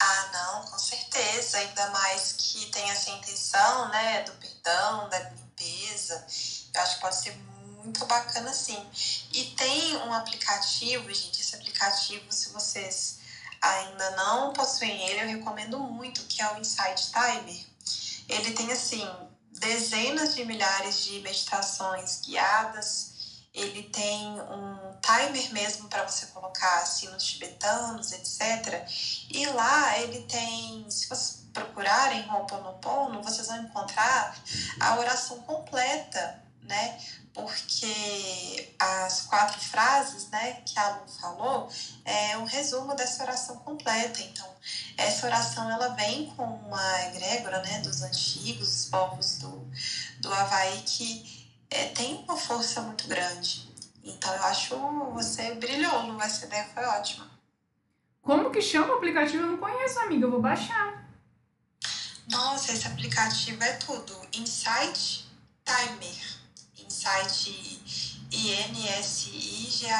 Ah, não, com certeza. Ainda mais que tem essa intenção, né, do perdão, da limpeza. Eu acho que pode ser muito bacana, sim. E tem um aplicativo, gente. Esse aplicativo, se vocês ainda não possuem ele, eu recomendo muito, que é o Insight Timer. Ele tem, assim, dezenas de milhares de meditações guiadas. Ele tem um timer mesmo para você colocar sinos tibetanos, etc. E lá ele tem, se vocês procurarem Ho'oponopono, vocês vão encontrar a oração completa, né? Porque as quatro frases né, que a Lu falou é um resumo dessa oração completa. Então, essa oração ela vem com uma egrégora né, dos antigos, os povos do, do Havaí, que é, tem uma força muito grande. Então, eu acho você brilhou, Lu, essa ideia foi ótima. Como que chama o aplicativo? Eu não conheço, amiga, eu vou baixar. Nossa, esse aplicativo é tudo. Insight Timer site INSIGHT.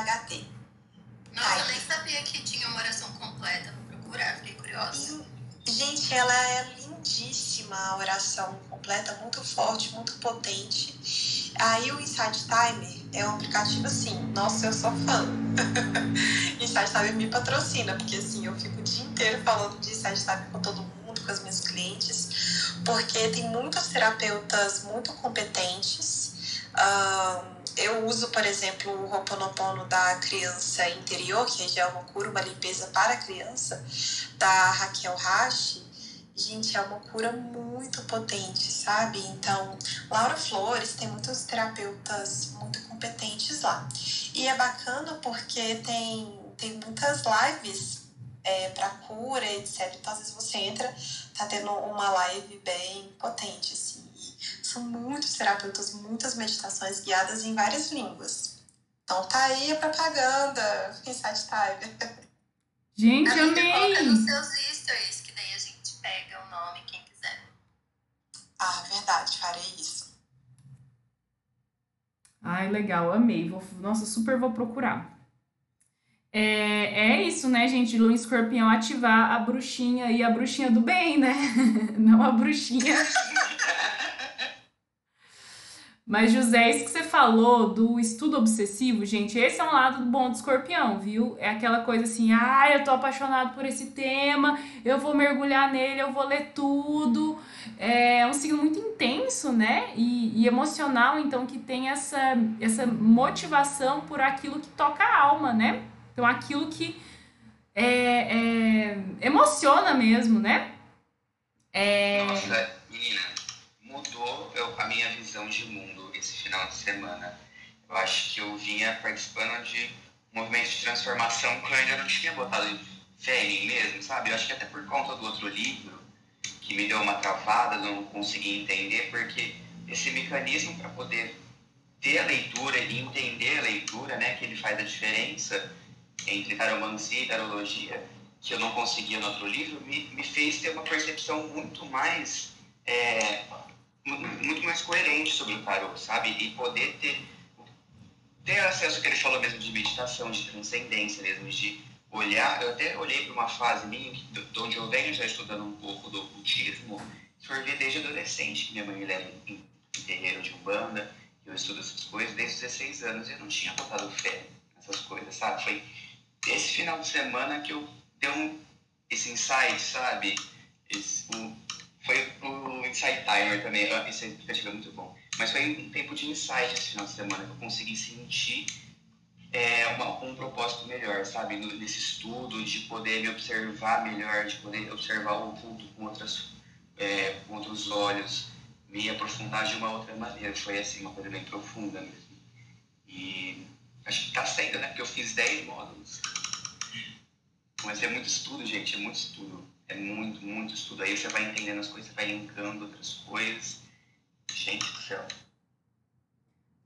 Nossa, eu nem sabia que tinha uma oração completa. Vou procurar, fiquei curiosa. Gente, ela é lindíssima, a oração completa, muito forte, muito potente. Aí o Insight Timer é um aplicativo assim, nossa, eu sou fã. [laughs] Insight Timer me patrocina, porque assim, eu fico o dia inteiro falando de Insight Timer com todo mundo, com as minhas clientes, porque tem muitos terapeutas muito competentes Uh, eu uso, por exemplo, o Ho'oponopono da criança interior, que é uma cura, uma limpeza para a criança, da Raquel Hashi. Gente, é uma cura muito potente, sabe? Então, Laura Flores tem muitos terapeutas muito competentes lá. E é bacana porque tem, tem muitas lives é, para cura, etc. Então, às vezes você entra, tá tendo uma live bem potente, assim são muitos terapeutas, muitas meditações guiadas em várias línguas. Então tá aí a propaganda, Insight Time. Gente, Amiga, amei! Coloca nos seus stories, que daí a gente pega o nome, quem quiser. Ah, verdade, farei isso. Ai, legal, amei. Vou, nossa, super vou procurar. É, é isso, né, gente? Lua Escorpião ativar a bruxinha e a bruxinha do bem, né? [laughs] Não a bruxinha [laughs] Mas, José, isso que você falou do estudo obsessivo, gente, esse é um lado bom do escorpião, viu? É aquela coisa assim, ah, eu tô apaixonado por esse tema, eu vou mergulhar nele, eu vou ler tudo. É um signo muito intenso, né? E, e emocional, então, que tem essa, essa motivação por aquilo que toca a alma, né? Então, aquilo que é, é, emociona mesmo, né? É... Nossa, menina, mudou a minha visão de mundo esse final de semana. Eu acho que eu vinha participando de movimentos de transformação que eu ainda não tinha botado fé em mim mesmo, sabe? Eu acho que até por conta do outro livro, que me deu uma travada, não consegui entender, porque esse mecanismo para poder ter a leitura e entender a leitura, né, que ele faz a diferença entre taromancia e tarologia, que eu não conseguia no outro livro, me, me fez ter uma percepção muito mais é, muito mais coerente sobre o tarô, sabe? E poder ter ter acesso ao que ele falou mesmo de meditação, de transcendência mesmo, de olhar. Eu até olhei para uma fase minha, de onde eu venho já estudando um pouco do ocultismo, sorvi desde adolescente, que minha mãe leva em, em terreiro de Umbanda, eu estudo essas coisas desde os 16 anos e eu não tinha botado fé nessas coisas, sabe? Foi esse final de semana que eu dei um, esse insight, sabe? Esse, o, foi o Insight Timer também, esse aplicativo é muito bom. Mas foi um tempo de insight esse final de semana que eu consegui sentir é, uma, um propósito melhor, sabe? Nesse estudo, de poder me observar melhor, de poder observar o oculto com, outras, é, com outros olhos, me aprofundar de uma outra maneira. Foi assim, uma coisa bem profunda mesmo. E acho que tá sendo, né? Porque eu fiz 10 módulos. Mas é muito estudo, gente, é muito estudo. É muito, muito estudo. Aí você vai entendendo as coisas, você vai linkando outras coisas. Gente do céu.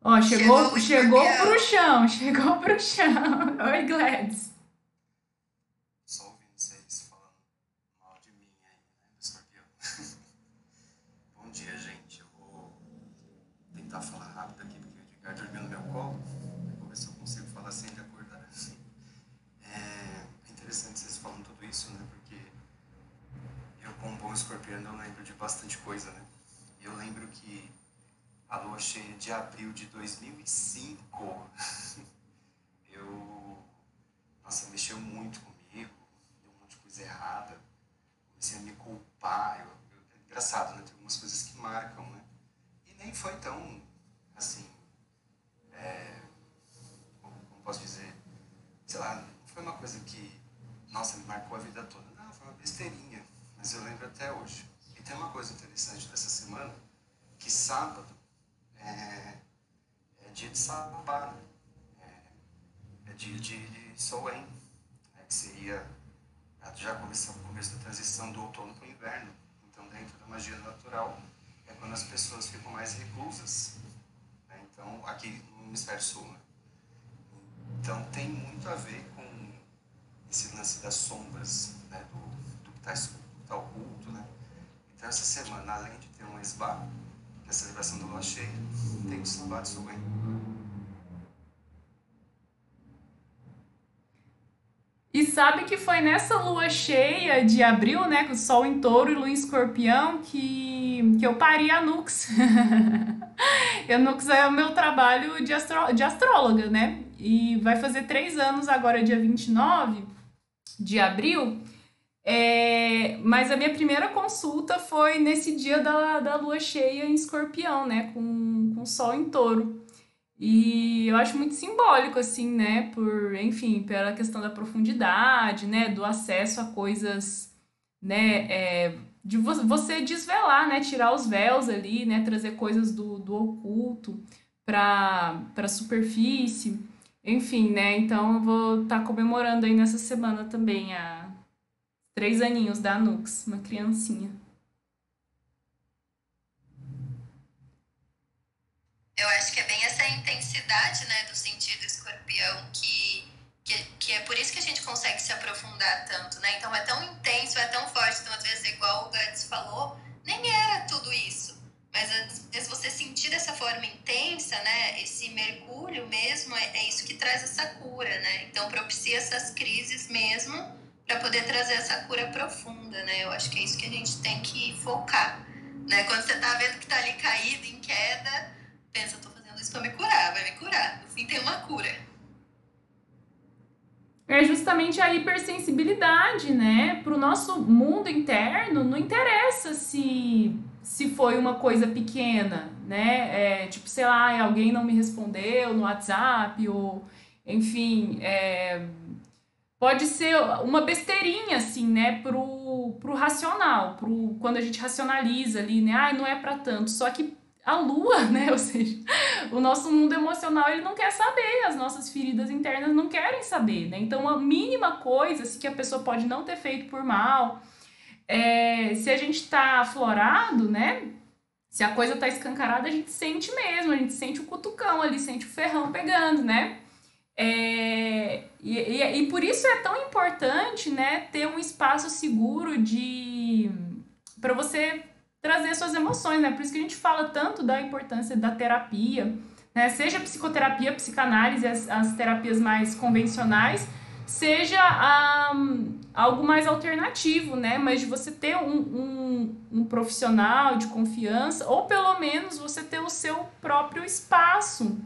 Ó, chegou, chegou, chegou pro chão, [laughs] chegou pro chão. Oi, Gladys. Só ouvindo vocês falando mal de mim aí, né, do escorpião. Bom dia, gente. Eu vou tentar falar rápido aqui, porque o Edgar dormiu no meu colo. Vou ver se eu consigo falar sem ele acordar. É interessante vocês falando tudo isso, né, porque eu, como bom escorpião, eu lembro de bastante coisa, né. Eu lembro que a lua cheia de abril de 2005, [laughs] eu. Nossa, mexeu muito comigo, deu um monte de coisa errada, comecei a me culpar. Eu, eu, é engraçado, né? Tem algumas coisas que marcam, né? E nem foi tão, assim. É, como posso dizer? Sei lá, não foi uma coisa que, nossa, me marcou a vida toda. Não, foi uma besteirinha, mas eu lembro até hoje. Tem uma coisa interessante dessa semana, que sábado é, é dia de sabá, né? é, é, dia de, de né? que seria já começar o começo da transição do outono para o inverno. Então, dentro da magia natural, é quando as pessoas ficam mais reclusas. Né? Então, aqui no hemisfério sul. Né? Então, tem muito a ver com esse lance das sombras, né? do, do que está tá oculto. Né? Então, essa semana, além de ter um esbar, que é a celebração da lua cheia, tem o Sabá de Soen. E sabe que foi nessa lua cheia de abril, né, com o sol em touro e lua em escorpião, que, que eu parei a Nux. [laughs] a Nux é o meu trabalho de, astro, de astróloga, né? E vai fazer três anos agora, dia 29 de abril. É, mas a minha primeira consulta foi nesse dia da, da lua cheia em escorpião, né? Com, com sol em touro. E eu acho muito simbólico, assim, né? Por, enfim, pela questão da profundidade, né? Do acesso a coisas, né? É, de você desvelar, né? Tirar os véus ali, né? Trazer coisas do, do oculto para a superfície. Enfim, né? Então eu vou estar tá comemorando aí nessa semana também a Três aninhos da Nux, uma criancinha. Eu acho que é bem essa intensidade né, do sentido escorpião que, que, que é por isso que a gente consegue se aprofundar tanto, né? Então é tão intenso, é tão forte, então às vezes igual o Gantz falou, nem era tudo isso. Mas às vezes você sentir dessa forma intensa, né? Esse mergulho mesmo, é, é isso que traz essa cura, né? Então propicia essas crises mesmo para poder trazer essa cura profunda, né? Eu acho que é isso que a gente tem que focar, né? Quando você tá vendo que tá ali caído, em queda, pensa, tô fazendo isso para me curar, vai me curar. No fim tem uma cura. É justamente a hipersensibilidade, né? Para o nosso mundo interno, não interessa se se foi uma coisa pequena, né? É, tipo, sei lá, alguém não me respondeu no WhatsApp, ou enfim, é, pode ser uma besteirinha, assim, né, pro, pro racional, pro, quando a gente racionaliza ali, né, ah, não é para tanto, só que a lua, [laughs] né, ou seja, o nosso mundo emocional, ele não quer saber, as nossas feridas internas não querem saber, né, então a mínima coisa, assim, que a pessoa pode não ter feito por mal, é, se a gente tá aflorado, né, se a coisa tá escancarada, a gente sente mesmo, a gente sente o cutucão ali, sente o ferrão pegando, né, É, e, e, e, por isso é tão importante, né, ter um espaço seguro de para você trazer suas emoções, né? Por isso que a gente fala tanto da importância da terapia, né? Seja psicoterapia, psicanálise, as, as terapias mais convencionais, seja um, algo mais alternativo, né? Mas de você ter um, um, um, profissional de confiança, ou pelo menos você ter o seu próprio espaço,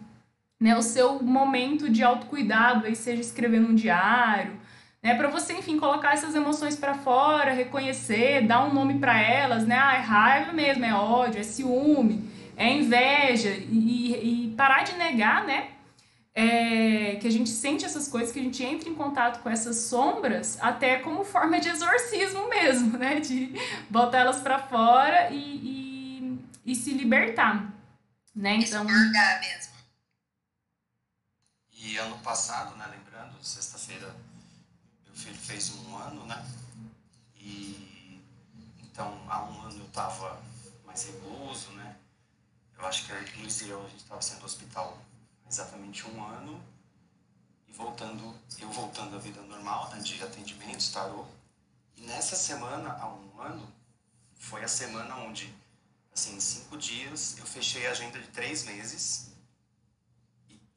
né? O seu momento de autocuidado, aí seja escrever num diário, né? Para você, enfim, colocar essas emoções para fora, reconhecer, dar um nome para elas, né? Ah, é raiva mesmo, é ódio, é ciúme, é inveja, e, e parar de negar, né? É, que a gente sente essas coisas, que a gente entra em contato com essas sombras, até como forma de exorcismo mesmo, né? De botar elas para fora e, e, e, se libertar, né? Então. Expurgar mesmo. E ano passado, né? Lembrando, sexta-feira, meu filho fez um ano, né? E então há um ano eu tava mais recluso, né? Eu acho que a Luiz e eu, a gente tava sendo hospital exatamente um ano e voltando, eu voltando à vida normal, né, de atendimento, tarô. E nessa semana, há um ano, foi a semana onde, assim, em cinco dias, eu fechei a agenda de três meses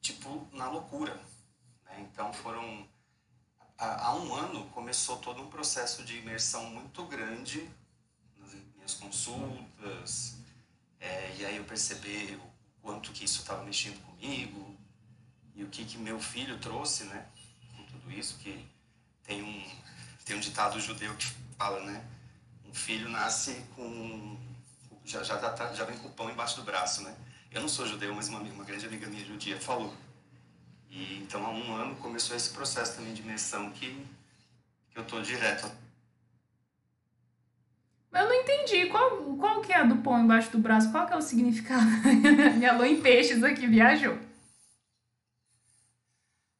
tipo, na loucura. Né? Então foram. Há um ano começou todo um processo de imersão muito grande nas minhas consultas, é, e aí eu percebi o quanto que isso estava mexendo comigo e o que que meu filho trouxe, né, com tudo isso que tem um tem um ditado judeu que fala, né, um filho nasce com já já tá, já vem com o pão embaixo do braço, né? Eu não sou judeu, mas uma, uma grande amiga minha judia falou. E então há um ano começou esse processo também de imersão que que eu tô direto eu não entendi. Qual, qual que é a do pão embaixo do braço? Qual que é o significado? [laughs] Minha lua em peixes aqui viajou.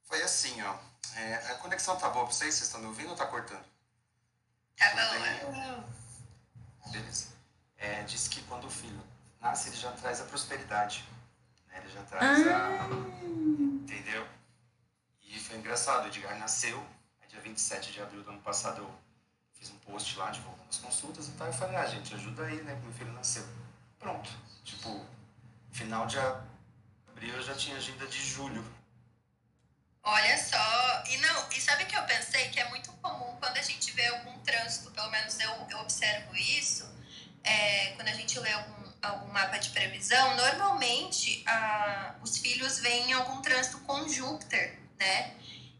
Foi assim, ó. É, a conexão tá boa pra vocês? Vocês estão me ouvindo ou tá cortando? Tá bom. Né? Beleza. É, diz que quando o filho nasce, ele já traz a prosperidade. Né? Ele já traz ah. a... Entendeu? E foi engraçado. O Edgar nasceu, dia 27 de abril do ano passado eu fiz um post lá divulgando as consultas e tal. Eu falei, ah, gente, ajuda aí, né? Que meu filho nasceu. Pronto. Tipo, final de abril eu já tinha agenda de julho. Olha só, e não, e sabe o que eu pensei? Que é muito comum quando a gente vê algum trânsito, pelo menos eu, eu observo isso, é, quando a gente lê algum, algum mapa de previsão, normalmente a, os filhos veem algum trânsito com Júpiter, né?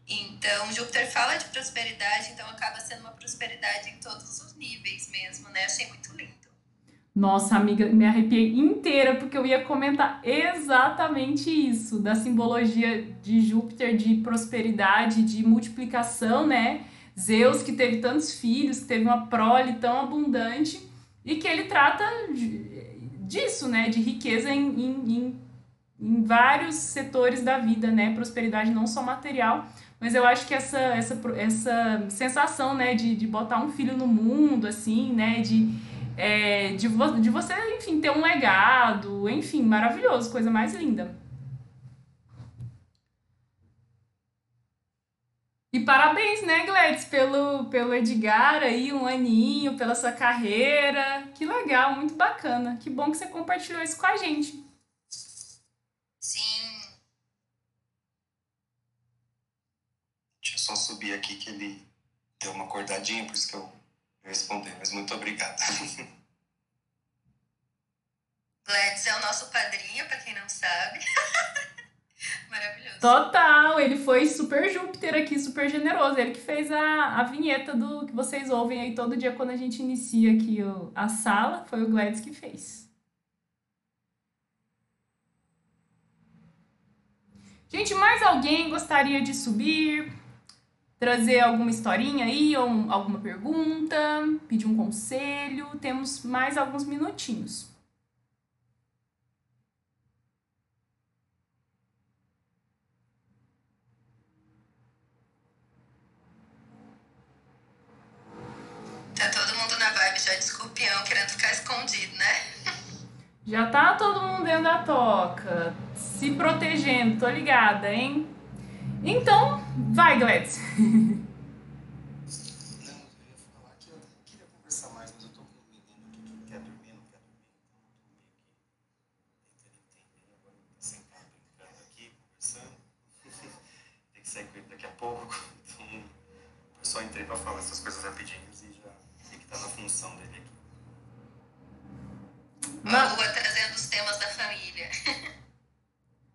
Então, Júpiter fala de prosperidade, então acaba sendo uma prosperidade em todos os níveis mesmo, né? Achei muito lindo. Nossa, amiga, me arrepiei inteira porque eu ia comentar exatamente isso, da simbologia de Júpiter de prosperidade, de multiplicação, né? Zeus que teve tantos filhos, que teve uma prole tão abundante e que ele trata disso, né? De riqueza em, em, em, em vários setores da vida, né? Prosperidade não só material, mas eu acho que essa, essa, essa sensação, né, de, de botar um filho no mundo, assim, né, de, é, de, vo, de você, enfim, ter um legado, enfim, maravilhoso, coisa mais linda. E parabéns, né, Gladys, pelo, pelo Edgar aí, um aninho, pela sua carreira. Que legal, muito bacana. Que bom que você compartilhou isso com a gente. só subir aqui que ele deu uma acordadinha, por isso que eu respondi, mas muito obrigado. Gladys é o nosso padrinho, para quem não sabe. [laughs] [laughs] Maravilhoso. Total, ele foi super Júpiter aqui, super generoso. Ele que fez a, a vinheta do que vocês ouvem aí todo dia quando a gente inicia aqui o, a sala. Foi o Gladys que fez. Gente, mais alguém gostaria de subir? trazer alguma historinha aí, ou alguma pergunta, pedir um conselho. Temos mais alguns minutinhos. Tá todo mundo na vibe já de escorpião, querendo ficar escondido, né? [laughs] Já tá todo mundo dentro da toca, se protegendo, tô ligada, hein? Então, vai, Gladys. só entrei para falar essas coisas na função dele aqui. Uma lua trazendo os temas da família. [laughs]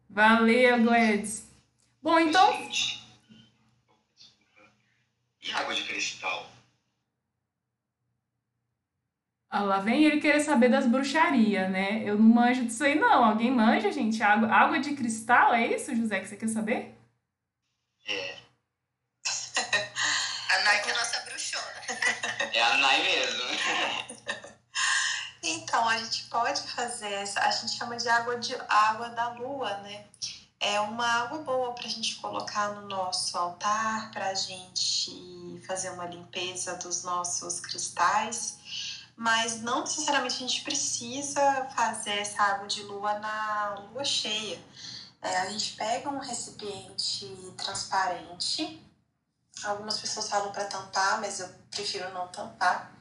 Valeu, Gladys. Bom, então. Gente, e água de cristal? Ah, lá vem ele querer saber das bruxarias, né? Eu não manjo disso aí, não. Alguém manja, gente? Água, água de cristal, é isso, José, que você quer saber? É. A Nai que é a nossa bruxona. É a Nai mesmo. Então, a gente pode fazer essa, a gente chama de água de água da lua, né? É uma água boa para a gente colocar no nosso altar, para a gente fazer uma limpeza dos nossos cristais, mas não necessariamente a gente precisa fazer essa água de lua na lua cheia. É, a gente pega um recipiente transparente, algumas pessoas falam para tampar, mas eu prefiro não tampar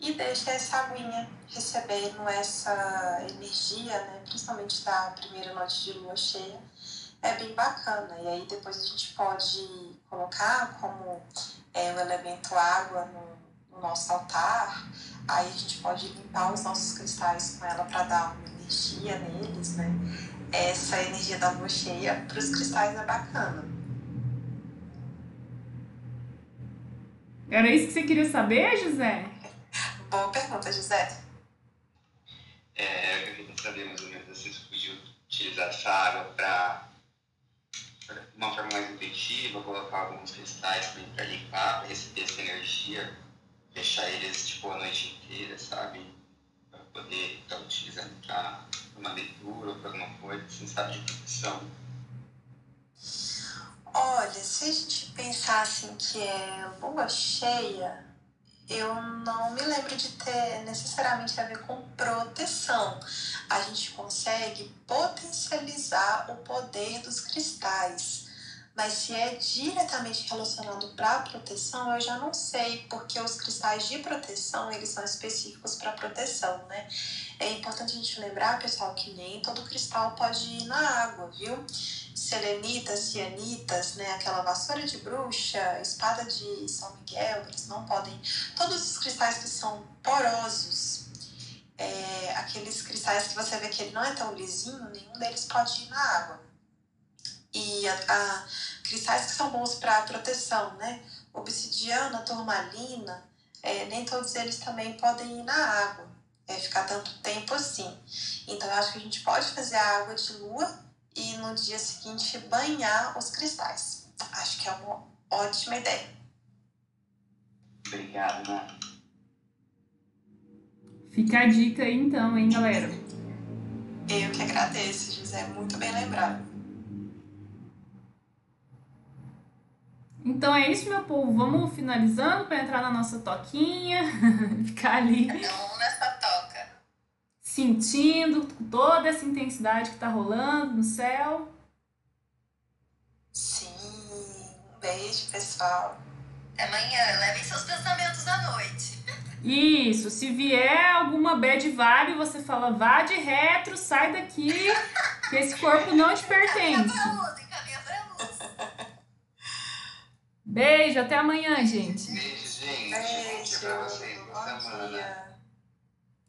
e deixa essa aguinha recebendo essa energia, né, principalmente da primeira noite de lua cheia, é bem bacana. E aí depois a gente pode colocar como é, o elemento água no, no nosso altar, aí a gente pode limpar os nossos cristais com ela para dar uma energia neles, né? Essa energia da lua cheia para os cristais é bacana. Era isso que você queria saber, José? Boa pergunta, José. É, eu queria saber mais ou menos se você podia utilizar essa água para uma forma mais intuitiva, colocar alguns cristais para limpar, para receber essa energia, deixar eles tipo a noite inteira, sabe? Para poder estar tá utilizando para uma leitura ou para alguma coisa, assim, sabe, de proteção. Olha, se a gente pensar assim que é lua cheia, eu não me lembro de ter necessariamente a ver com proteção. A gente consegue potencializar o poder dos cristais. Mas se é diretamente relacionado para proteção, eu já não sei, porque os cristais de proteção, eles são específicos para proteção, né? É importante a gente lembrar, pessoal, que nem todo cristal pode ir na água, viu? selenitas, cianitas, né, aquela vassoura de bruxa, espada de São Miguel, eles não podem. Todos os cristais que são porosos, é, aqueles cristais que você vê que ele não é tão lisinho, nenhum deles pode ir na água. E a, a cristais que são bons para proteção, né? Obsidiana, turmalina, é, nem todos eles também podem ir na água, é, ficar tanto tempo assim. Então, eu acho que a gente pode fazer a água de lua e no dia seguinte banhar os cristais. Acho que é uma ótima ideia. Obrigado, Né? Fica a dica aí então, hein, galera? Eu que agradeço, José. Muito bem lembrado. Então é isso, meu povo. Vamos finalizando para entrar na nossa toquinha. [laughs] Ficar ali. Então, nessa toca sentindo toda essa intensidade que está rolando no céu. Sim, um beijo, pessoal. Até amanhã, levem seus pensamentos à noite. Isso, se vier alguma bad vibe, você fala, vá de retro, sai daqui, que esse corpo não te [laughs] pertence. Encaminha pra luz, encaminha pra luz. Beijo, até amanhã, gente. Beijo, gente. Beijo. Bom dia pra vocês. Boa semana.